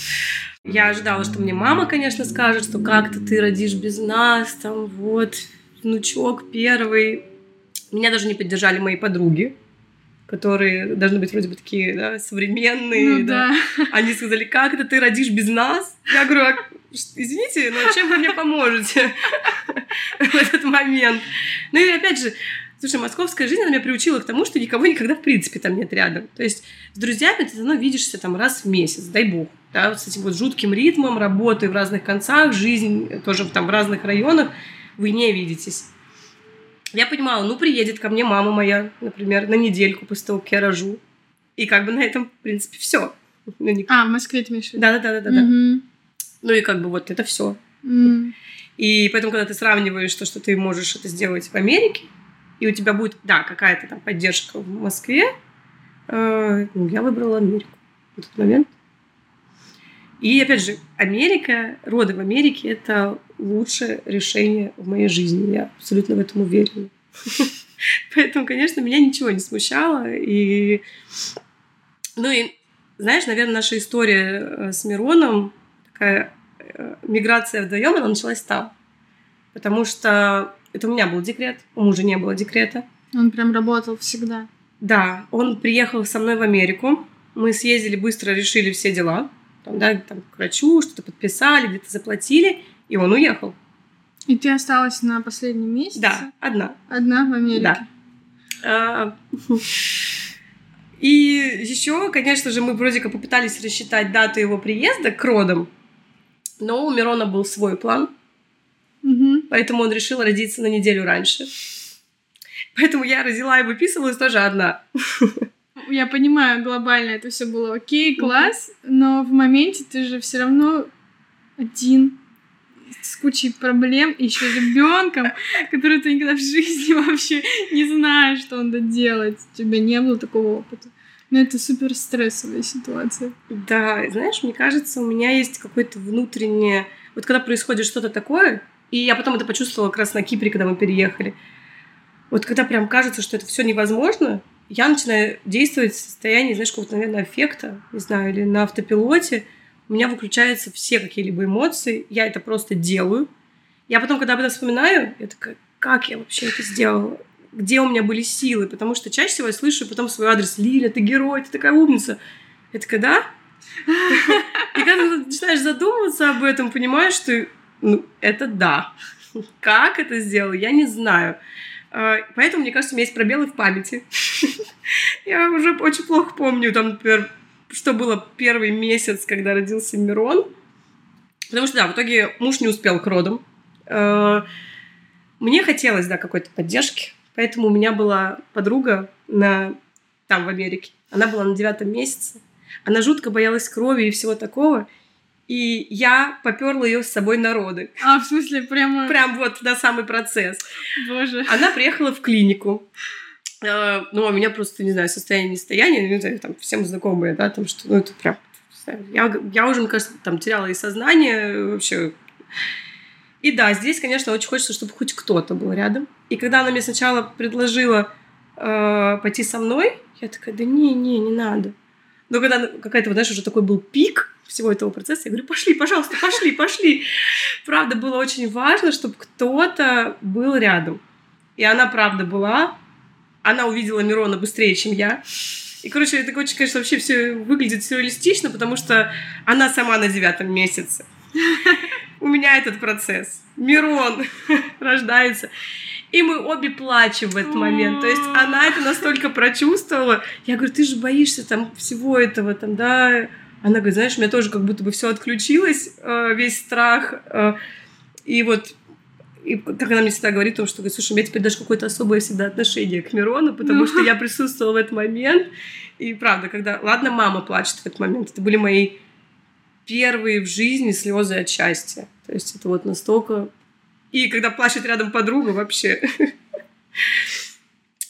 Я ожидала, что мне мама, конечно, скажет, что как-то ты родишь без нас, там вот, внучок первый. Меня даже не поддержали мои подруги, которые должны быть вроде бы такие да, современные. Ну, да. да. Они сказали, как это ты родишь без нас? Я говорю, а, извините, но чем вы мне поможете в этот момент? Ну и опять же, Слушай, московская жизнь, она меня приучила к тому, что никого никогда в принципе там нет рядом. То есть с друзьями ты давно видишься там раз в месяц, дай бог. Да, вот с этим вот жутким ритмом работы в разных концах, жизнь тоже там в разных районах, вы не видитесь. Я понимала, ну, приедет ко мне мама моя, например, на недельку после того, как я рожу. И как бы на этом, в принципе, все. Ну, а, в Москве ты имеешь в виду? Да, да, да, да, да. Угу. Ну и как бы вот это все. Mm. И поэтому, когда ты сравниваешь то, что ты можешь это сделать в Америке, и у тебя будет, да, какая-то там поддержка в Москве, э, ну, я выбрала Америку в тот момент. И, опять же, Америка, роды в Америке – это лучшее решение в моей жизни. Я абсолютно в этом уверена. Поэтому, конечно, меня ничего не смущало. И, ну и, знаешь, наверное, наша история э, с Мироном, такая э, миграция вдвоем, она началась там. Потому что это у меня был декрет, у мужа не было декрета. Он прям работал всегда. Да, он приехал со мной в Америку. Мы съездили, быстро решили все дела. Там, да, там к врачу, что-то подписали, где-то заплатили. И он уехал. И ты осталась на последний месяц? Да, одна. Одна в Америке? Да. А, и еще, конечно же, мы вроде как попытались рассчитать дату его приезда к родам, но у Мирона был свой план, Угу. Поэтому он решил родиться на неделю раньше. Поэтому я родила и выписывалась тоже одна. Я понимаю, глобально это все было окей, класс, но в моменте ты же все равно один с кучей проблем, и еще ребенком, который ты никогда в жизни вообще не знаешь, что надо делать. У тебя не было такого опыта. Но это супер стрессовая ситуация. Да, знаешь, мне кажется, у меня есть какое-то внутреннее... Вот когда происходит что-то такое, и я потом это почувствовала как раз на Кипре, когда мы переехали, вот когда прям кажется, что это все невозможно, я начинаю действовать в состоянии, знаешь, какого-то, наверное, аффекта, не знаю, или на автопилоте. У меня выключаются все какие-либо эмоции, я это просто делаю. Я потом, когда об этом вспоминаю, я такая, как я вообще это сделала? Где у меня были силы? Потому что чаще всего я слышу потом свой адрес. Лиля, ты герой, ты такая умница. Я такая, да? И когда ты начинаешь задумываться об этом, понимаешь, что ну, это да. Как это сделал, я не знаю. А, Поэтому, мне кажется, у меня есть пробелы в памяти. Я уже очень плохо помню, там, например, что было первый месяц, когда родился Мирон. Потому что, да, в итоге муж не успел к родам. А, Мне хотелось, да, какой-то поддержки. Поэтому у меня была подруга на... там, в Америке. Она была на девятом месяце. Она жутко боялась крови и всего такого. И я поперла ее с собой на роды. А, в смысле, прямо... Прям вот на самый процесс. Боже. Она приехала в клинику. Э, Ну, а у меня просто, не знаю, состояние нестояния, не знаю, там, всем знакомые, да, там, что, ну, это прям, я, я уже, мне кажется, там, теряла и сознание вообще. И да, здесь, конечно, очень хочется, чтобы хоть кто-то был рядом. И когда она мне сначала предложила э, пойти со мной, я такая, да не, не, не надо. Но когда она- какая-то, вот, знаешь, уже такой был пик всего этого процесса, я говорю, пошли, пожалуйста, пошли, пошли. Правда, было очень важно, чтобы кто-то был рядом. И она, правда, была. Она увидела Мирона быстрее, чем я. И, короче, это очень, конечно, вообще все выглядит сюрреалистично, потому что она сама на девятом месяце. У меня этот процесс. Мирон рождается. И мы обе плачем в этот момент. То есть она это настолько прочувствовала. Я говорю, ты же боишься там всего этого, там, да? Она говорит, знаешь, у меня тоже как будто бы все отключилось, э, весь страх. э, И вот и как она мне всегда говорит, о том, что, говорит, слушай, у меня теперь даже какое-то особое всегда отношение к Мирону, потому Ну. что я присутствовала в этот момент. И правда, когда... Ладно, мама плачет в этот момент. Это были мои первые в жизни слезы от счастья. То есть это вот настолько... И когда плачет рядом подруга, вообще...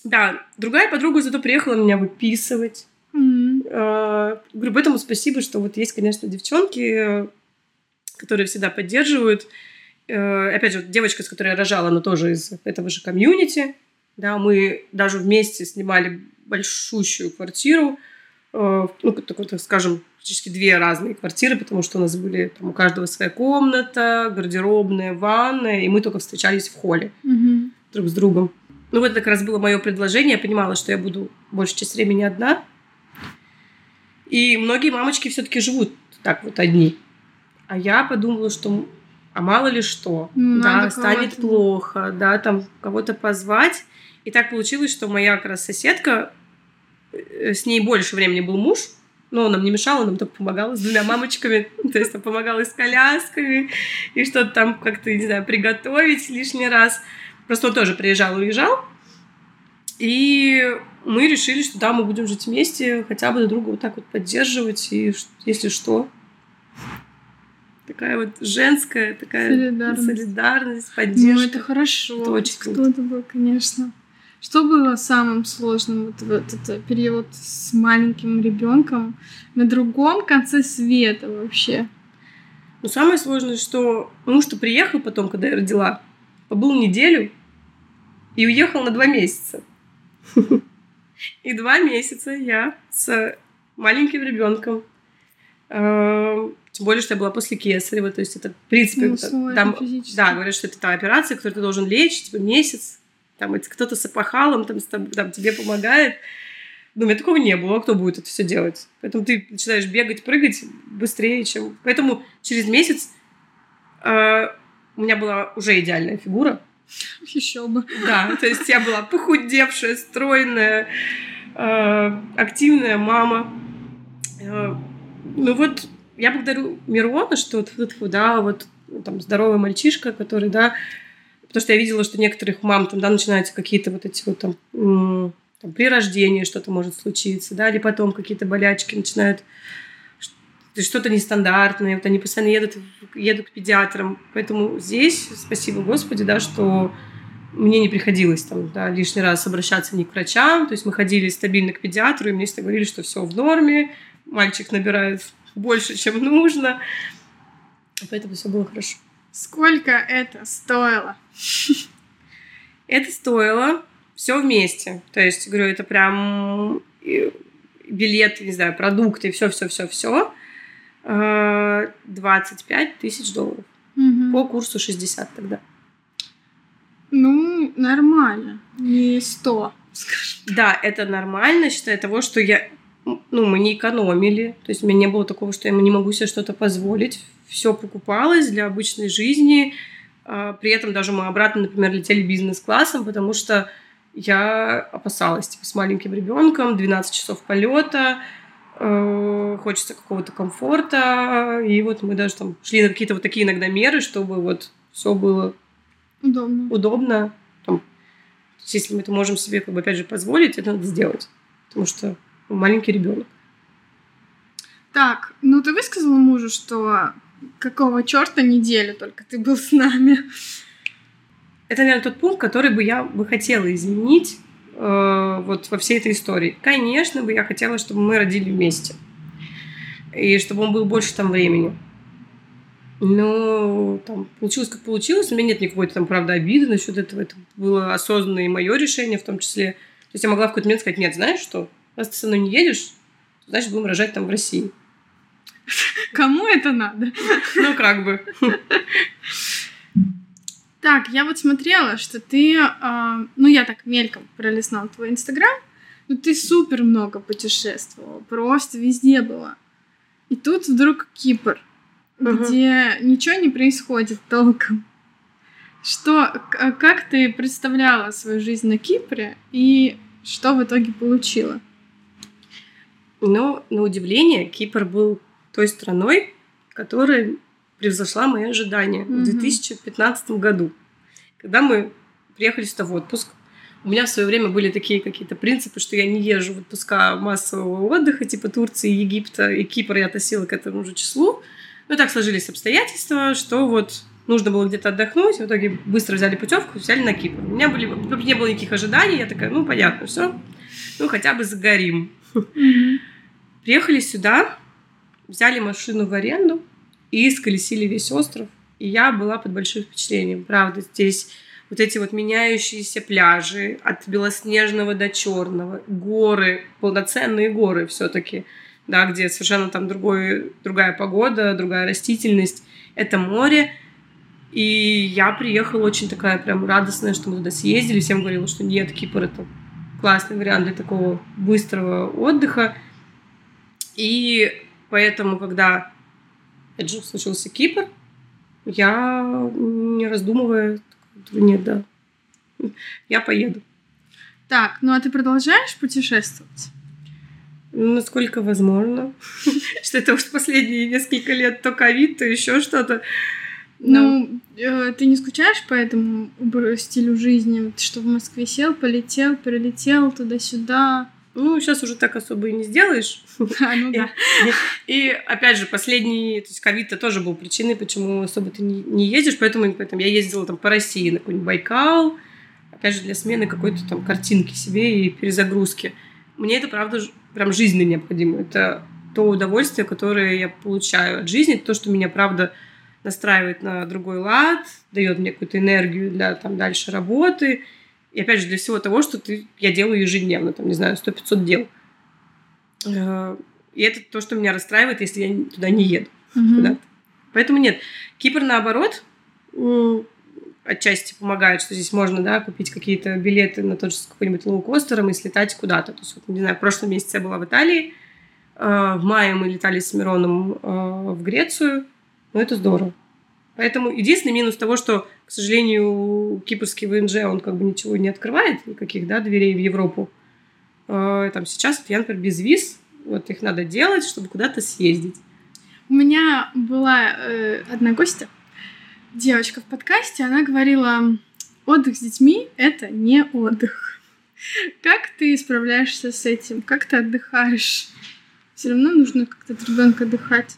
Да, другая подруга зато приехала меня выписывать. Э, Говорю, поэтому спасибо, что вот есть, конечно, девчонки, которые всегда поддерживают. Э, Опять же, девочка, с которой я рожала, она тоже из этого же комьюнити. Да, мы даже вместе снимали большущую квартиру. Э, Ну, такой, так скажем, практически две разные квартиры, потому что у нас были там у каждого своя комната, гардеробная, ванная, и мы только встречались в холле Мгм. друг с другом. Ну, вот это как раз было мое предложение. Я понимала, что я буду большую часть времени одна. И многие мамочки все-таки живут так вот одни. А я подумала, что а мало ли что, Ну, да, надо станет кого-то. плохо, да, там кого-то позвать. И так получилось, что моя как раз соседка, э, с ней больше времени был муж, но он нам не мешал, он нам только помогал с двумя мамочками, то есть он помогал и с колясками, и что-то там как-то, не знаю, приготовить лишний раз. Просто он тоже приезжал, уезжал. И мы решили, что да, мы будем жить вместе, хотя бы друг друга вот так вот поддерживать, и если что. Такая вот женская, такая Солидарность. солидарность, Ну, поддержка. это хорошо. Это очень круто. Кто-то был, конечно. Что было самым сложным вот в этот период с маленьким ребенком на другом конце света вообще? Но самое сложное, что муж-то приехал потом, когда я родила, побыл неделю и уехал на два месяца. И два месяца я с маленьким ребенком. э, Тем более, что я была после кесарева, то есть это, в принципе, Ну, это- там, физически. да, говорят, что это та операция, которую ты должен лечь, типа, месяц, там, это кто-то с опахалом там, там, тебе помогает. Ну, у меня такого не было, а кто будет это все делать? Поэтому ты начинаешь бегать, прыгать быстрее, чем... Поэтому через месяц э, у меня была уже идеальная фигура. Еще бы. Да, то есть я была похудевшая, стройная, э, активная мама. Э, ну вот я благодарю Мирона, что вот, да, вот там здоровый мальчишка, который, да, потому что я видела, что некоторых мам там, да, начинаются какие-то вот эти вот там, там при рождении что-то может случиться, да, или потом какие-то болячки начинают что-то нестандартное, вот они постоянно едут, едут к педиатрам. Поэтому здесь, спасибо Господи, да, что мне не приходилось там, да, лишний раз обращаться ни к врачам, то есть мы ходили стабильно к педиатру, и мне всегда говорили, что все в норме, мальчик набирает больше, чем нужно, поэтому все было хорошо. Сколько это стоило? Это стоило все вместе. То есть, говорю, это прям билеты, не знаю, продукты, все-все-все-все. 25 тысяч долларов. Угу. По курсу 60 тогда. Ну, нормально. Не 100, скажем. Да, это нормально, считая того, что я... Ну, мы не экономили. То есть у меня не было такого, что я не могу себе что-то позволить. Все покупалось для обычной жизни. А, при этом даже мы обратно, например, летели бизнес-классом, потому что я опасалась, типа, с маленьким ребенком, 12 часов полета, Э, хочется какого-то комфорта, и вот мы даже там шли на какие-то вот такие иногда меры, чтобы вот все было удобно. удобно. Там, если мы это можем себе, как бы, опять же, позволить, это надо сделать, потому что маленький ребенок. Так, ну ты высказала мужу, что какого черта неделю только ты был с нами? Это, наверное, тот пункт, который бы я бы хотела изменить, э, вот во всей этой истории. Конечно бы я хотела, чтобы мы родили вместе. И чтобы он был больше там времени. Но там получилось, как получилось. У меня нет никакой там, правда, обиды насчет этого. Это было осознанное и мое решение в том числе. То есть я могла в какой-то момент сказать, нет, знаешь что, раз ты со мной не едешь, значит, будем рожать там в России. Кому это надо? Ну, как бы. Так, я вот смотрела, что ты, э, ну я так мельком пролистнула твой инстаграм, ну ты супер много путешествовала, просто везде была. И тут вдруг Кипр, угу. где ничего не происходит толком. Что, как ты представляла свою жизнь на Кипре и что в итоге получила? Ну, на удивление, Кипр был той страной, которая превзошла мои ожидания mm-hmm. в 2015 году. Когда мы приехали сюда в отпуск, у меня в свое время были такие какие-то принципы, что я не езжу в отпуска массового отдыха, типа Турции, Египта и Кипра я относила к этому же числу. Но так сложились обстоятельства, что вот нужно было где-то отдохнуть, в итоге быстро взяли путевку, взяли на Кипр. У меня были, не было никаких ожиданий, я такая, ну, понятно, все, ну, хотя бы загорим. Приехали сюда, взяли машину в аренду, и сколесили весь остров. И я была под большим впечатлением. Правда, здесь вот эти вот меняющиеся пляжи от белоснежного до черного, горы, полноценные горы все-таки, да, где совершенно там другой, другая погода, другая растительность. Это море. И я приехала очень такая прям радостная, что мы туда съездили. Всем говорила, что нет, Кипр это классный вариант для такого быстрого отдыха. И поэтому, когда опять же, случился Кипр, я, не раздумывая, нет, да, я поеду. Так, ну а ты продолжаешь путешествовать? Насколько возможно. Что это уж последние несколько лет то ковид, то еще что-то. Ну, э, ты не скучаешь по этому стилю жизни? Что в Москве сел, полетел, прилетел туда-сюда? Ну, сейчас уже так особо и не сделаешь. А, ну да. И, и опять же, последний, то есть ковид -то тоже был причиной, почему особо ты не, не ездишь, поэтому, поэтому я ездила там по России на какой-нибудь Байкал, опять же, для смены какой-то там картинки себе и перезагрузки. Мне это, правда, прям жизненно необходимо. Это то удовольствие, которое я получаю от жизни, то, что меня, правда, настраивает на другой лад, дает мне какую-то энергию для там дальше работы, и опять же, для всего того, что ты, я делаю ежедневно, там, не знаю, 100-500 дел. Э, и это то, что меня расстраивает, если я туда не еду. Mm-hmm. Куда-то. Поэтому нет. Кипр, наоборот, отчасти помогает, что здесь можно, да, купить какие-то билеты на тот же какой-нибудь лоукостером и слетать куда-то. То есть, вот, не знаю, в прошлом месяце я была в Италии, э, в мае мы летали с Мироном э, в Грецию. Ну, это здорово. Поэтому единственный минус того, что, к сожалению, кипрский ВНЖ, он как бы ничего не открывает, никаких, да, дверей в Европу. Э, там сейчас, я, например, без виз, вот их надо делать, чтобы куда-то съездить. У меня была э, одна гостья, девочка в подкасте, она говорила, отдых с детьми — это не отдых. Как ты справляешься с этим? Как ты отдыхаешь? Все равно нужно как-то от ребенка отдыхать.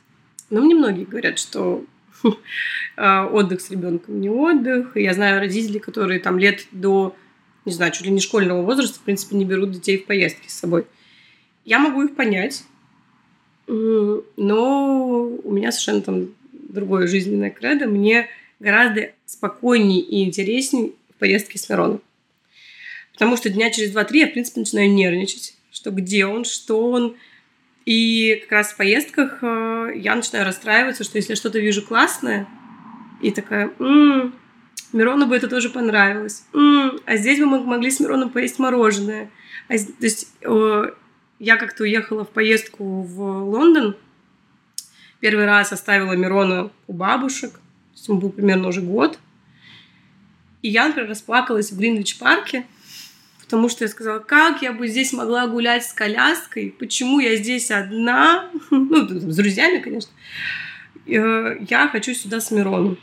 Ну, мне многие говорят, что а, отдых с ребенком не отдых. Я знаю родителей, которые там лет до, не знаю, чуть ли не школьного возраста, в принципе, не берут детей в поездки с собой. Я могу их понять, но у меня совершенно там другое жизненное кредо. Мне гораздо спокойнее и интереснее в поездке с Мироном. Потому что дня через два-три я, в принципе, начинаю нервничать, что где он, что он. И как раз в поездках э, я начинаю расстраиваться, что если что-то вижу классное, и такая, м-м, Мирону бы это тоже понравилось. М-м, а здесь бы мы могли с Мироном поесть мороженое. А, то есть э, я как-то уехала в поездку в Лондон. Первый раз оставила Мирона у бабушек. То есть ему был примерно уже год. И я, например, расплакалась в Гринвич-парке, потому что я сказала, как я бы здесь могла гулять с коляской, почему я здесь одна, ну, с друзьями, конечно. Э, я хочу сюда с Мироном.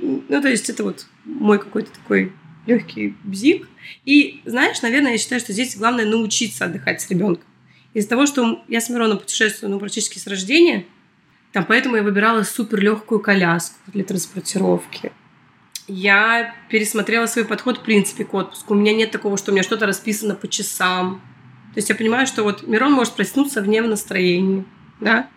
Ну, то есть это вот мой какой-то такой легкий бзик. И, знаешь, наверное, я считаю, что здесь главное научиться отдыхать с ребенком. Из-за того, что я с Мироном путешествую, ну, практически с рождения, там, поэтому я выбирала супер легкую коляску для транспортировки. Я пересмотрела свой подход, в принципе, к отпуску. У меня нет такого, что у меня что-то расписано по часам. То есть я понимаю, что вот Мирон может проснуться в настроении, да,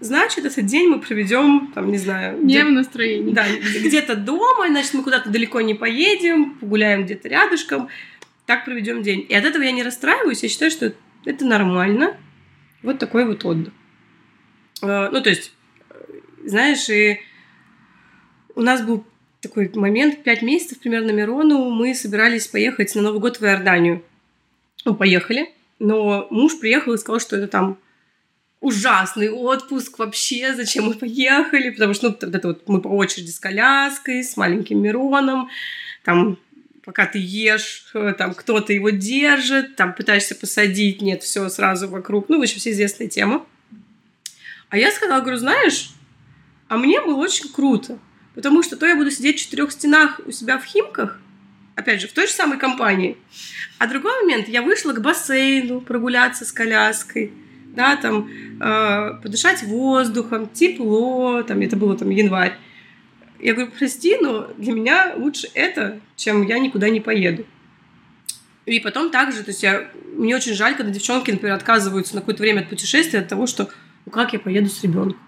значит, этот день мы проведем, там, не знаю... Не где, в настроении. Да, где-то дома, значит, мы куда-то далеко не поедем, погуляем где-то рядышком, так проведем день. И от этого я не расстраиваюсь, я считаю, что это нормально. Вот такой вот отдых. А, ну, то есть, знаешь, и у нас был такой момент, пять месяцев примерно Мирону, мы собирались поехать на Новый год в Иорданию. Ну, поехали, но муж приехал и сказал, что это там ужасный отпуск вообще, зачем мы поехали, потому что, ну, это вот мы по очереди с коляской, с маленьким Мироном, там, пока ты ешь, э, там, кто-то его держит, там, пытаешься посадить, нет, все сразу вокруг, ну, в общем, все известная тема. А я сказала, говорю, знаешь, а мне было очень круто, потому что то я буду сидеть в четырех стенах у себя в Химках, опять же, в той же самой компании, а другой момент, я вышла к бассейну прогуляться с коляской, да, там, э, подышать воздухом, тепло, там, это было там январь. Я говорю, прости, но для меня лучше это, чем я никуда не поеду. И потом также, то есть я, мне очень жаль, когда девчонки, например, отказываются на какое-то время от путешествия от того, что ну как я поеду с ребенком.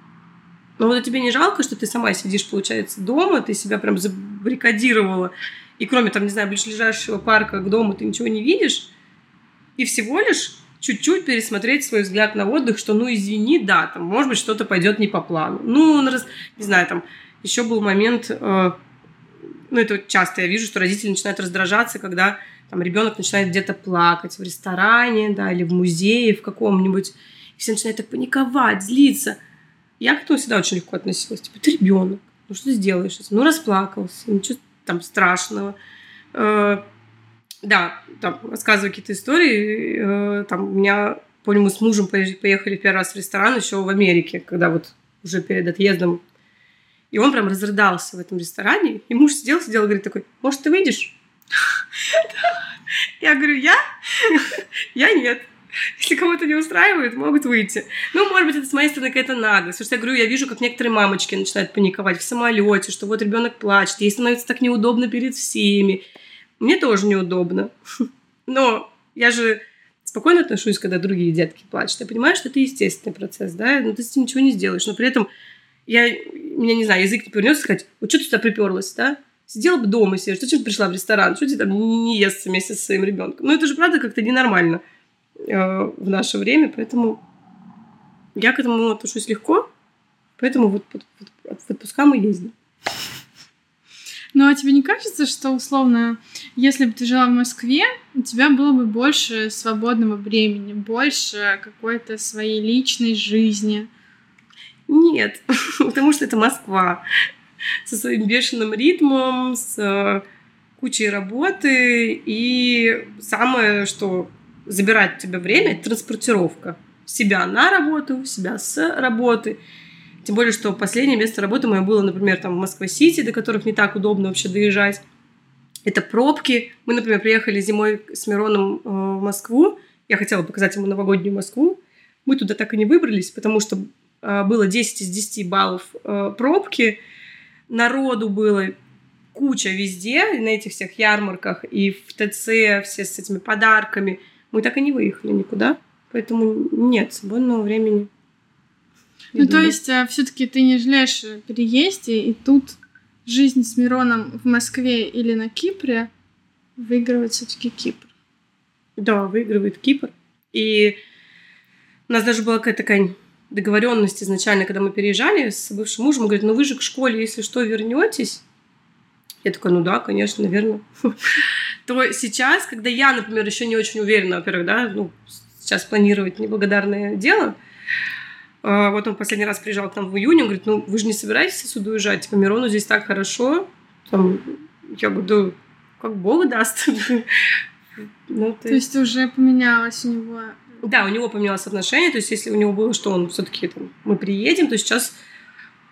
Но вот тебе не жалко, что ты сама сидишь, получается, дома, ты себя прям забаррикадировала, и кроме, там, не знаю, ближайшего парка к дому ты ничего не видишь, и всего лишь чуть-чуть пересмотреть свой взгляд на отдых, что, ну, извини, да, там, может быть, что-то пойдет не по плану. Ну, не знаю, там, еще был момент, э, ну, это часто я вижу, что родители начинают раздражаться, когда там ребенок начинает где-то плакать в ресторане, да, или в музее в каком-нибудь, и все начинают так паниковать, злиться. Я к этому всегда очень легко относилась. Типа, ты ребенок, ну что сделаешь? Ну, расплакался, ничего там страшного. Э, да, там, рассказываю какие-то истории. Э, там, у меня, помню, мы с мужем поехали первый раз в ресторан еще в Америке, когда вот уже перед отъездом. И он прям разрыдался в этом ресторане. И муж сидел, сидел и говорит такой, может, ты выйдешь? Я говорю, я? Я нет. Если кого-то не устраивает, могут выйти. Ну, может быть, это с моей стороны какая-то надо. Потому что я говорю, я вижу, как некоторые мамочки начинают паниковать в самолете, что вот ребенок плачет, ей становится так неудобно перед всеми. Мне тоже неудобно. Но я же спокойно отношусь, когда другие детки плачут. Я понимаю, что это естественный процесс, да, но ты с этим ничего не сделаешь. Но при этом я, меня, не знаю, язык не повернется сказать, вот что ты сюда приперлась, да? Сидела бы дома себе, что ты пришла в ресторан, что ты там не ест вместе со своим ребенком. Ну, это же, правда, как-то ненормально в наше время, поэтому я к этому отношусь легко, поэтому вот, вот, вот в отпуска мы ездим. Ну, а тебе не кажется, что, условно, если бы ты жила в Москве, у тебя было бы больше свободного времени, больше какой-то своей личной жизни? Нет, потому что это Москва. со своим бешеным ритмом, с э, кучей работы. И самое, что забирает у тебя время, это транспортировка. Себя на работу, себя с работы. Тем более, что последнее место работы мое было, например, там в Москва-Сити, до которых не так удобно вообще доезжать. Это пробки. Мы, например, приехали зимой с Мироном э, в Москву. Я хотела показать ему новогоднюю Москву. Мы туда так и не выбрались, потому что э, было 10 из 10 баллов э, пробки. Народу было куча везде, на этих всех ярмарках и в ТЦ, все с этими подарками. Мы так и не выехали никуда. Поэтому нет свободного времени. Ну, то есть, а, все-таки ты не жалеешь переезде, и тут жизнь с Мироном в Москве или на Кипре выигрывает все-таки Кипр. Да, выигрывает Кипр. И у нас даже была какая-то такая договоренность изначально, когда мы переезжали с бывшим мужем. Он говорит, ну вы же к школе, если что, вернетесь. Я такая, ну да, конечно, наверное. То сейчас, когда я, например, еще не очень уверена, во-первых, да, ну, сейчас планировать неблагодарное дело, а, вот он последний раз приезжал к нам в июне, он говорит, ну, вы же не собираетесь отсюда уезжать? Типа, Мирону здесь так хорошо. Там, я говорю, да как Бог даст. ну, то... то есть уже поменялось у него... Да, у него поменялось отношение. То есть если у него было, что он все таки там, мы приедем, то сейчас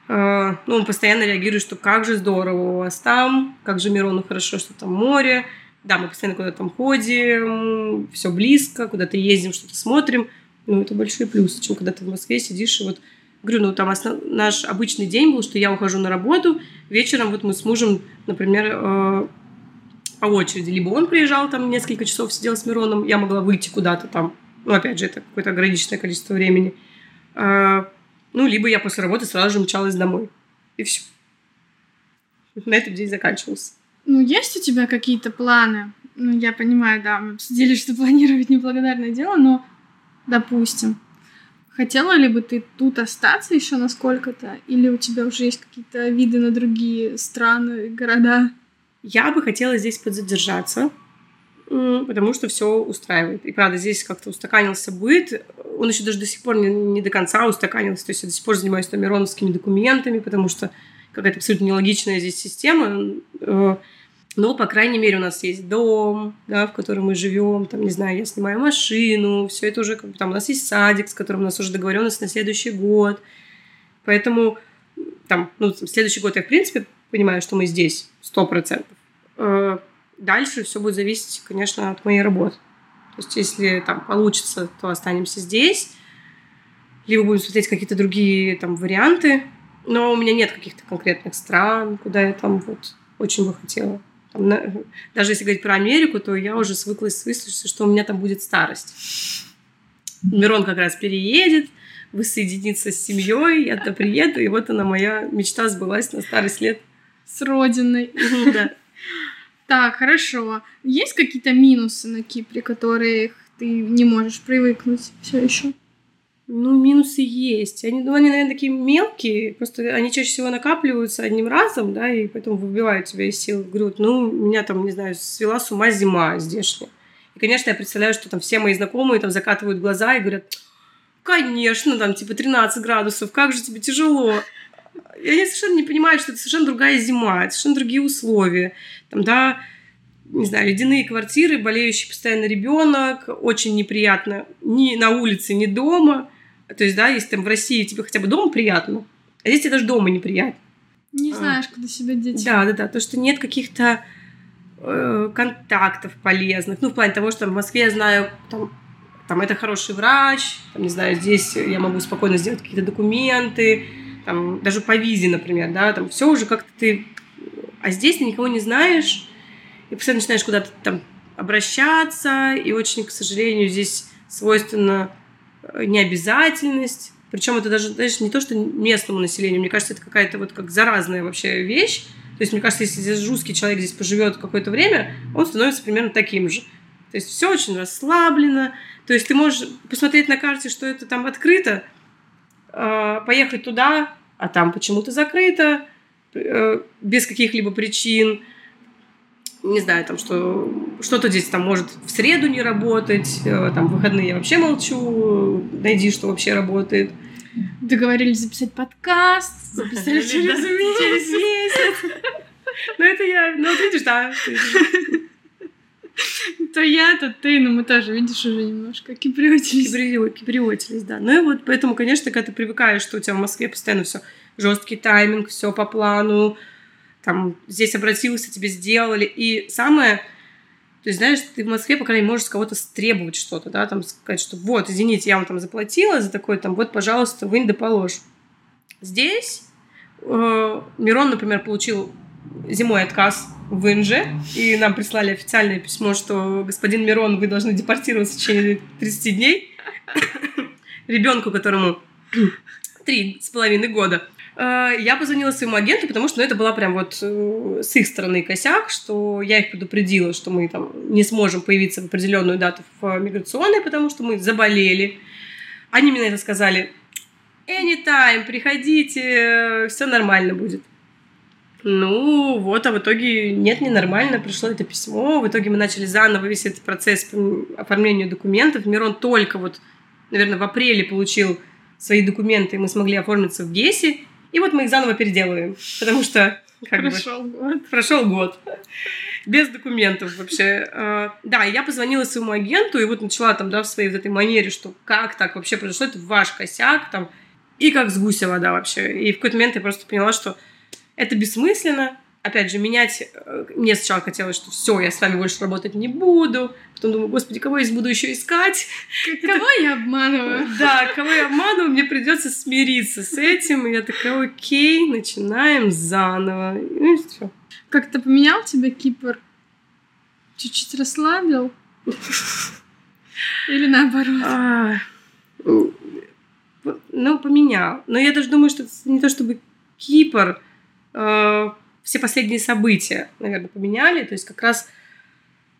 э, ну, он постоянно реагирует, что как же здорово у вас там, как же Мирону хорошо, что там море. Да, мы постоянно куда-то там ходим, все близко, куда-то ездим, что-то смотрим – ну, это большой плюс, чем когда ты в Москве сидишь и вот Говорю, ну там основ... наш обычный день был, что я ухожу на работу, вечером вот мы с мужем, например, э, по очереди. Либо он приезжал там несколько часов, сидел с Мироном, я могла выйти куда-то там. Ну, опять же, это какое-то ограниченное количество времени. Э, ну, либо я после работы сразу же мчалась домой. И все. На этом день заканчивался. Ну, есть у тебя какие-то планы? Ну, я понимаю, да, мы обсудили, что планировать неблагодарное дело, но допустим. Хотела ли бы ты тут остаться еще на сколько-то? Или у тебя уже есть какие-то виды на другие страны, города? Я бы хотела здесь подзадержаться, потому что все устраивает. И правда, здесь как-то устаканился быт. Он еще даже до сих пор не, не до конца устаканился. То есть я до сих пор занимаюсь там мироновскими документами, потому что какая-то абсолютно нелогичная здесь система. Но, по крайней мере, у нас есть дом, да, в котором мы живем, там, не знаю, я снимаю машину, все это уже, как бы, там, у нас есть садик, с которым у нас уже договоренность на следующий год. Поэтому, там, ну, следующий год я, в принципе, понимаю, что мы здесь, сто процентов. Э, дальше все будет зависеть, конечно, от моей работы. То есть, если там получится, то останемся здесь, либо будем смотреть какие-то другие там варианты. Но у меня нет каких-то конкретных стран, куда я там вот очень бы хотела даже если говорить про Америку, то я уже свыклась с мыслью, что у меня там будет старость. Мирон как раз переедет, воссоединится с семьей, я то приеду, и вот она моя мечта сбылась на старость лет. С родиной. Да. Так, хорошо. Есть какие-то минусы на Кипре, которые ты не можешь привыкнуть все еще? Ну, минусы есть. Они, ну, они, наверное, такие мелкие, просто они чаще всего накапливаются одним разом, да, и поэтому выбивают тебя из сил. Говорю, ну, меня там, не знаю, свела с ума зима здешняя. И, конечно, я представляю, что там все мои знакомые там закатывают глаза и говорят, конечно, там, типа, 13 градусов, как же тебе тяжело. И они совершенно не понимают, что это совершенно другая зима, это совершенно другие условия. Там, да, не знаю, ледяные квартиры, болеющий постоянно ребенок, очень неприятно ни на улице, ни дома – то есть, да, если там в России тебе хотя бы дома приятно, а здесь тебе даже дома неприятно. Не а. знаешь, а. когда себя дети. Да, да, да. То, что нет каких-то э, контактов полезных. Ну, в плане того, что в Москве я знаю, там, там это хороший врач, там, не знаю, здесь я могу спокойно сделать какие-то документы, там, даже по визе, например, да, там все уже как-то ты... А здесь ты никого не знаешь, и постоянно начинаешь куда-то там обращаться, и очень, к сожалению, здесь свойственно необязательность. Причем это даже, знаешь, не то, что местному населению. Мне кажется, это какая-то вот как заразная вообще вещь. То есть, мне кажется, если здесь русский человек здесь поживет какое-то время, он становится примерно таким же. То есть все очень расслаблено. То есть ты можешь посмотреть на карте, что это там открыто, а, поехать туда, а там почему-то закрыто, э, без каких-либо причин не знаю, там, что что-то здесь там может в среду не работать, э, там, в выходные я вообще молчу, найди, что вообще работает. договорились записать подкаст, записали через месяц. Ну, это я... Ну, видишь, да. То я, то ты, но мы тоже, видишь, уже немножко киприотились. Киприотились, да. Ну и вот поэтому, конечно, когда ты привыкаешь, что у тебя в Москве постоянно все жесткий тайминг, все по плану, там здесь обратился, тебе сделали. И самое, то есть, знаешь, ты в Москве, по крайней мере, можешь с кого-то стребовать что-то, да, там сказать, что вот, извините, я вам там заплатила за такой, там, вот, пожалуйста, вынь да положь. Здесь э, Мирон, например, получил зимой отказ в Инже, и нам прислали официальное письмо, что господин Мирон, вы должны депортироваться в течение 30 дней. Ребенку, которому три с половиной года. Э, я позвонила своему агенту, потому что ну, это была прям вот э, с их стороны косяк, что я их предупредила, что мы там не сможем появиться в определенную дату в миграционной, потому что мы заболели. Они мне это сказали, anytime, приходите, все нормально будет. Ну, вот, а в итоге нет, ненормально, пришло это письмо, в итоге мы начали заново весь этот процесс по оформлению документов. Мирон только вот, наверное, в апреле получил свои документы, и мы смогли оформиться в ГЕСе, и вот мы их заново переделываем, потому что... Как прошел бы, год. Прошел год. Без документов вообще. А, да, я позвонила своему агенту, и вот начала там, да, в своей вот этой манере, что как так вообще произошло, это ваш косяк, там, и как с гуся вода вообще. И в какой-то момент я просто поняла, что это бессмысленно. Опять же, менять... Э, мне сначала хотелось, что все, я с вами больше работать не буду. Потом думаю, господи, кого я буду еще искать? Кого я обманываю? Да, кого я обманываю, мне придется смириться с этим. И я такая, окей, начинаем заново. И все. Как-то поменял тебя Кипр? Чуть-чуть расслабил? Или наоборот? А, ну, поменял. Но я даже думаю, что это не то чтобы Кипр, э, все последние события, наверное, поменяли. То есть как раз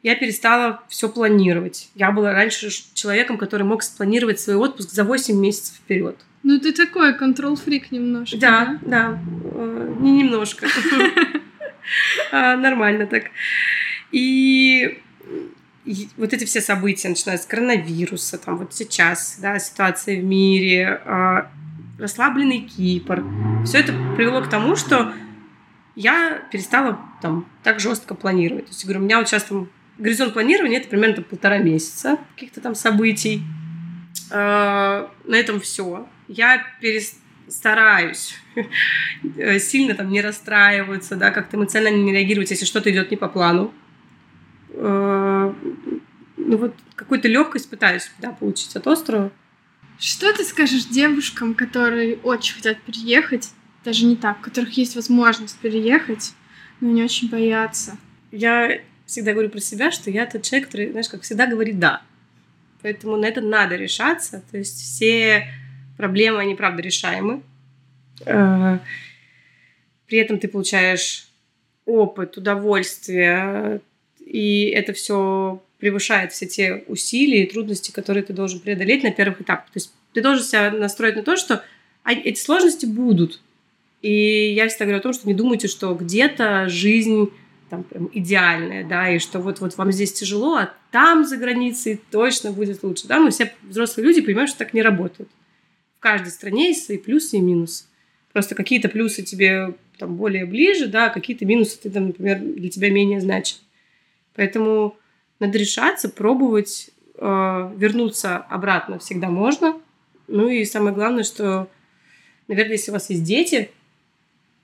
я перестала все планировать. Я была раньше человеком, который мог спланировать свой отпуск за 8 месяцев вперед. Ну, ты такой контрол-фрик немножко. Да, да, да. Э, не немножко. А, нормально так. И вот эти все события, начиная с коронавируса, там вот сейчас, да, ситуация в мире, а, расслабленный Кипр, все это привело к тому, что я перестала там так жестко планировать. То есть, говорю, у меня вот сейчас там горизонт планирования это примерно там, полтора месяца каких-то там событий. А, на этом все. Я перестараюсь сильно там не расстраиваться, да, как-то эмоционально не реагировать, если что-то идет не по плану. А, ну вот какую-то легкость пытаюсь да, получить от острова. Что ты скажешь девушкам, которые очень хотят переехать, даже не так, у которых есть возможность переехать, но они очень боятся? Я всегда говорю про себя, что я тот человек, который, знаешь, как всегда говорит «да». Поэтому на это надо решаться. То есть все проблемы, они правда решаемы. Э, при этом ты получаешь опыт, удовольствие, и это все превышает все те усилия и трудности, которые ты должен преодолеть на первых этапах. То есть ты должен себя настроить на то, что эти сложности будут. И я всегда говорю о том, что не думайте, что где-то жизнь там прям идеальная, да, и что вот, вот вам здесь тяжело, а там за границей точно будет лучше, да, мы все взрослые люди понимаем, что так не работает. В каждой стране есть свои плюсы и минусы. Просто какие-то плюсы тебе там более ближе, да, а какие-то минусы ты там, например, для тебя менее значим. Поэтому надо решаться, пробовать, э, вернуться обратно всегда можно. Ну и самое главное, что, наверное, если у вас есть дети,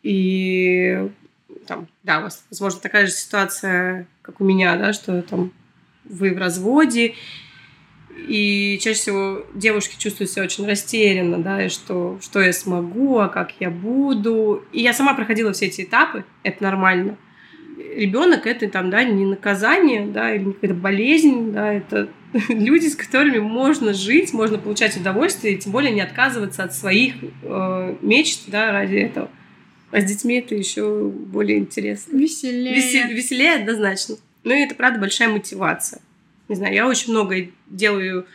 и там, да, у вас, возможно, такая же ситуация, как у меня, да, что там вы в разводе, и чаще всего девушки чувствуют себя очень растерянно, да, и что, что я смогу, а как я буду. И я сама проходила все эти этапы, это нормально. Ребенок это там, да, не наказание, да, или какая-то болезнь, да, это люди, с которыми можно жить, можно получать удовольствие, и тем более не отказываться от своих э, мечт, да, ради этого. А с детьми это еще более интересно. Веселее. Весел, веселее однозначно. Ну и это, правда, большая мотивация. Не знаю, я очень много делаю,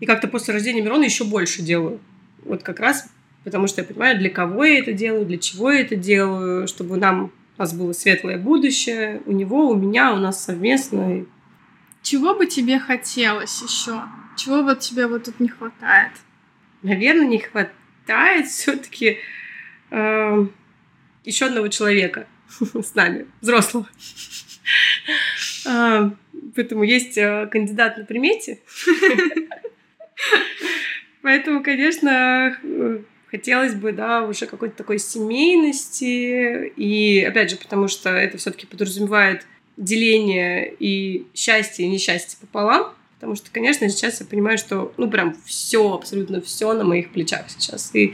и как-то после рождения Мирона еще больше делаю. Вот как раз потому что я понимаю, для кого я это делаю, для чего я это делаю, чтобы нам у нас было светлое будущее, у него, у меня, у нас совместно. Чего бы тебе хотелось еще? Чего вот тебе вот тут не хватает? Наверное, не хватает хватает все-таки э, еще одного человека с нами, взрослого. А, поэтому есть э, кандидат на примете. Поэтому, конечно, хотелось бы, да, уже какой-то такой семейности. И, опять же, потому что это все таки подразумевает деление и счастье, и несчастье пополам. Потому что, конечно, сейчас я понимаю, что, ну, прям все, абсолютно все на моих плечах сейчас. И, э,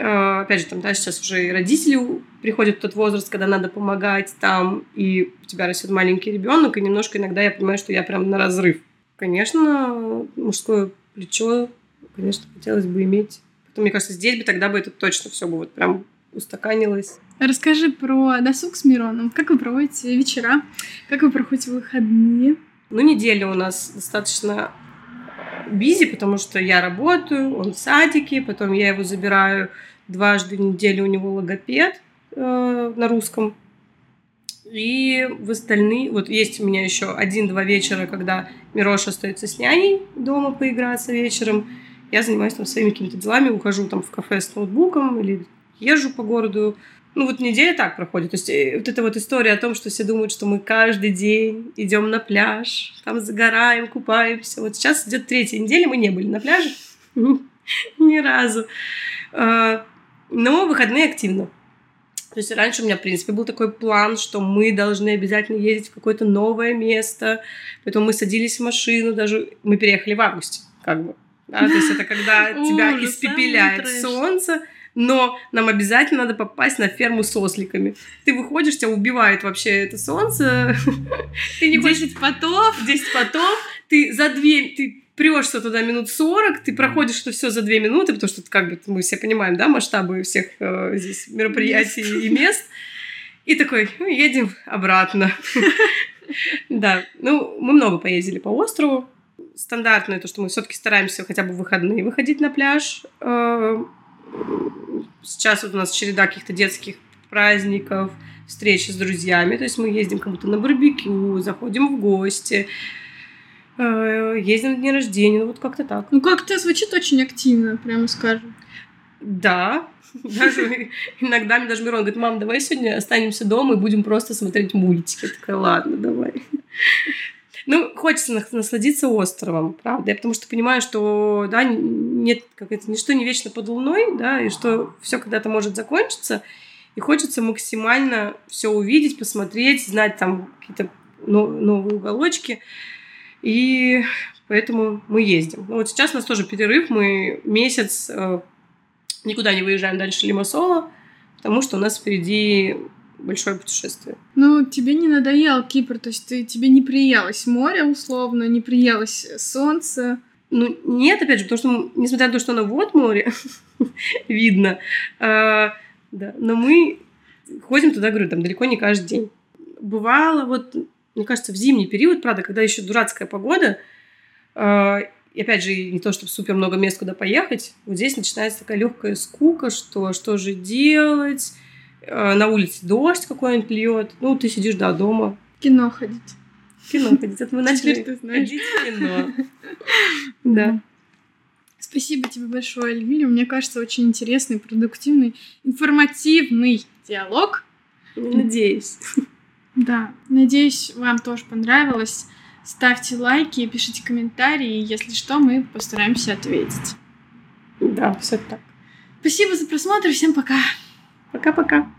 опять же, там, да, сейчас уже и родители приходят в тот возраст, когда надо помогать там, и у тебя растет маленький ребенок, и немножко иногда я понимаю, что я прям на разрыв. Конечно, мужское плечо, конечно, хотелось бы иметь. Потом, мне кажется, здесь бы тогда бы это точно все бы вот прям устаканилось. Расскажи про досуг с Мироном. Как вы проводите вечера? Как вы проходите выходные? Ну, неделя у нас достаточно бизи, потому что я работаю, он в садике, потом я его забираю дважды в неделю, у него логопед э, на русском. И в остальные... Вот есть у меня еще один-два вечера, когда Мироша остается с няней дома поиграться вечером. Я занимаюсь там своими какими-то делами, ухожу там в кафе с ноутбуком или езжу по городу, ну вот неделя так проходит. То есть э, вот эта вот история о том, что все думают, что мы каждый день идем на пляж, там загораем, купаемся. Вот сейчас идет третья неделя, мы не были на пляже ни разу. Но выходные активно. То есть раньше у меня, в принципе, был такой план, что мы должны обязательно ездить в какое-то новое место. Поэтому мы садились в машину, даже мы переехали в августе, как бы. Да? То есть это когда тебя испепеляет солнце, но нам обязательно надо попасть на ферму с осликами. Ты выходишь, тебя убивает вообще это солнце. Ты не 10 потов. 10 потов. Ты за две... Ты прешься туда минут 40, ты проходишь это все за две минуты, потому что как бы мы все понимаем, да, масштабы всех э, здесь мероприятий мест. и мест. И такой, ну, едем обратно. Да, ну, мы много поездили по острову. Стандартное то, что мы все-таки стараемся хотя бы в выходные выходить на пляж. Э, сейчас вот у нас череда каких-то детских праздников, встречи с друзьями. То есть мы ездим как будто на барбекю, заходим в гости, ездим на день рождения, ну вот как-то так. Ну как-то звучит очень активно, прямо скажем. Да, даже иногда мне даже Мирон говорит, мам, давай сегодня останемся дома и будем просто смотреть мультики. Я такая, ладно, давай. Ну, хочется насладиться островом, правда. Я потому что понимаю, что, да, нет, как это, ничто не вечно под луной, да, и что все когда-то может закончиться. И хочется максимально все увидеть, посмотреть, знать там какие-то новые уголочки. И поэтому мы ездим. Ну, вот сейчас у нас тоже перерыв. Мы месяц э, никуда не выезжаем дальше Лимассола, потому что у нас впереди большое путешествие. Ну, тебе не надоел Кипр, то есть ты, тебе не приелось море, условно, не приелось солнце. Ну, нет, опять же, потому что, несмотря на то, что оно вот море, видно, а, да, но мы ходим туда, говорю, там далеко не каждый день. Бывало вот, мне кажется, в зимний период, правда, когда еще дурацкая погода, а, и опять же, не то, чтобы супер много мест, куда поехать, вот здесь начинается такая легкая скука, что что же делать, Э, на улице дождь какой-нибудь льет, ну, ты сидишь, да, дома. Кино ходить. Кино ходить. Это мы начали ты знаешь. ходить в кино. Да. Спасибо тебе большое, Эльвиля. Мне кажется, очень интересный, продуктивный, информативный диалог. Надеюсь. Да, надеюсь, вам тоже понравилось. Ставьте лайки, пишите комментарии. Если что, мы постараемся ответить. Да, все так. Спасибо за просмотр. Всем пока. Пока-пока.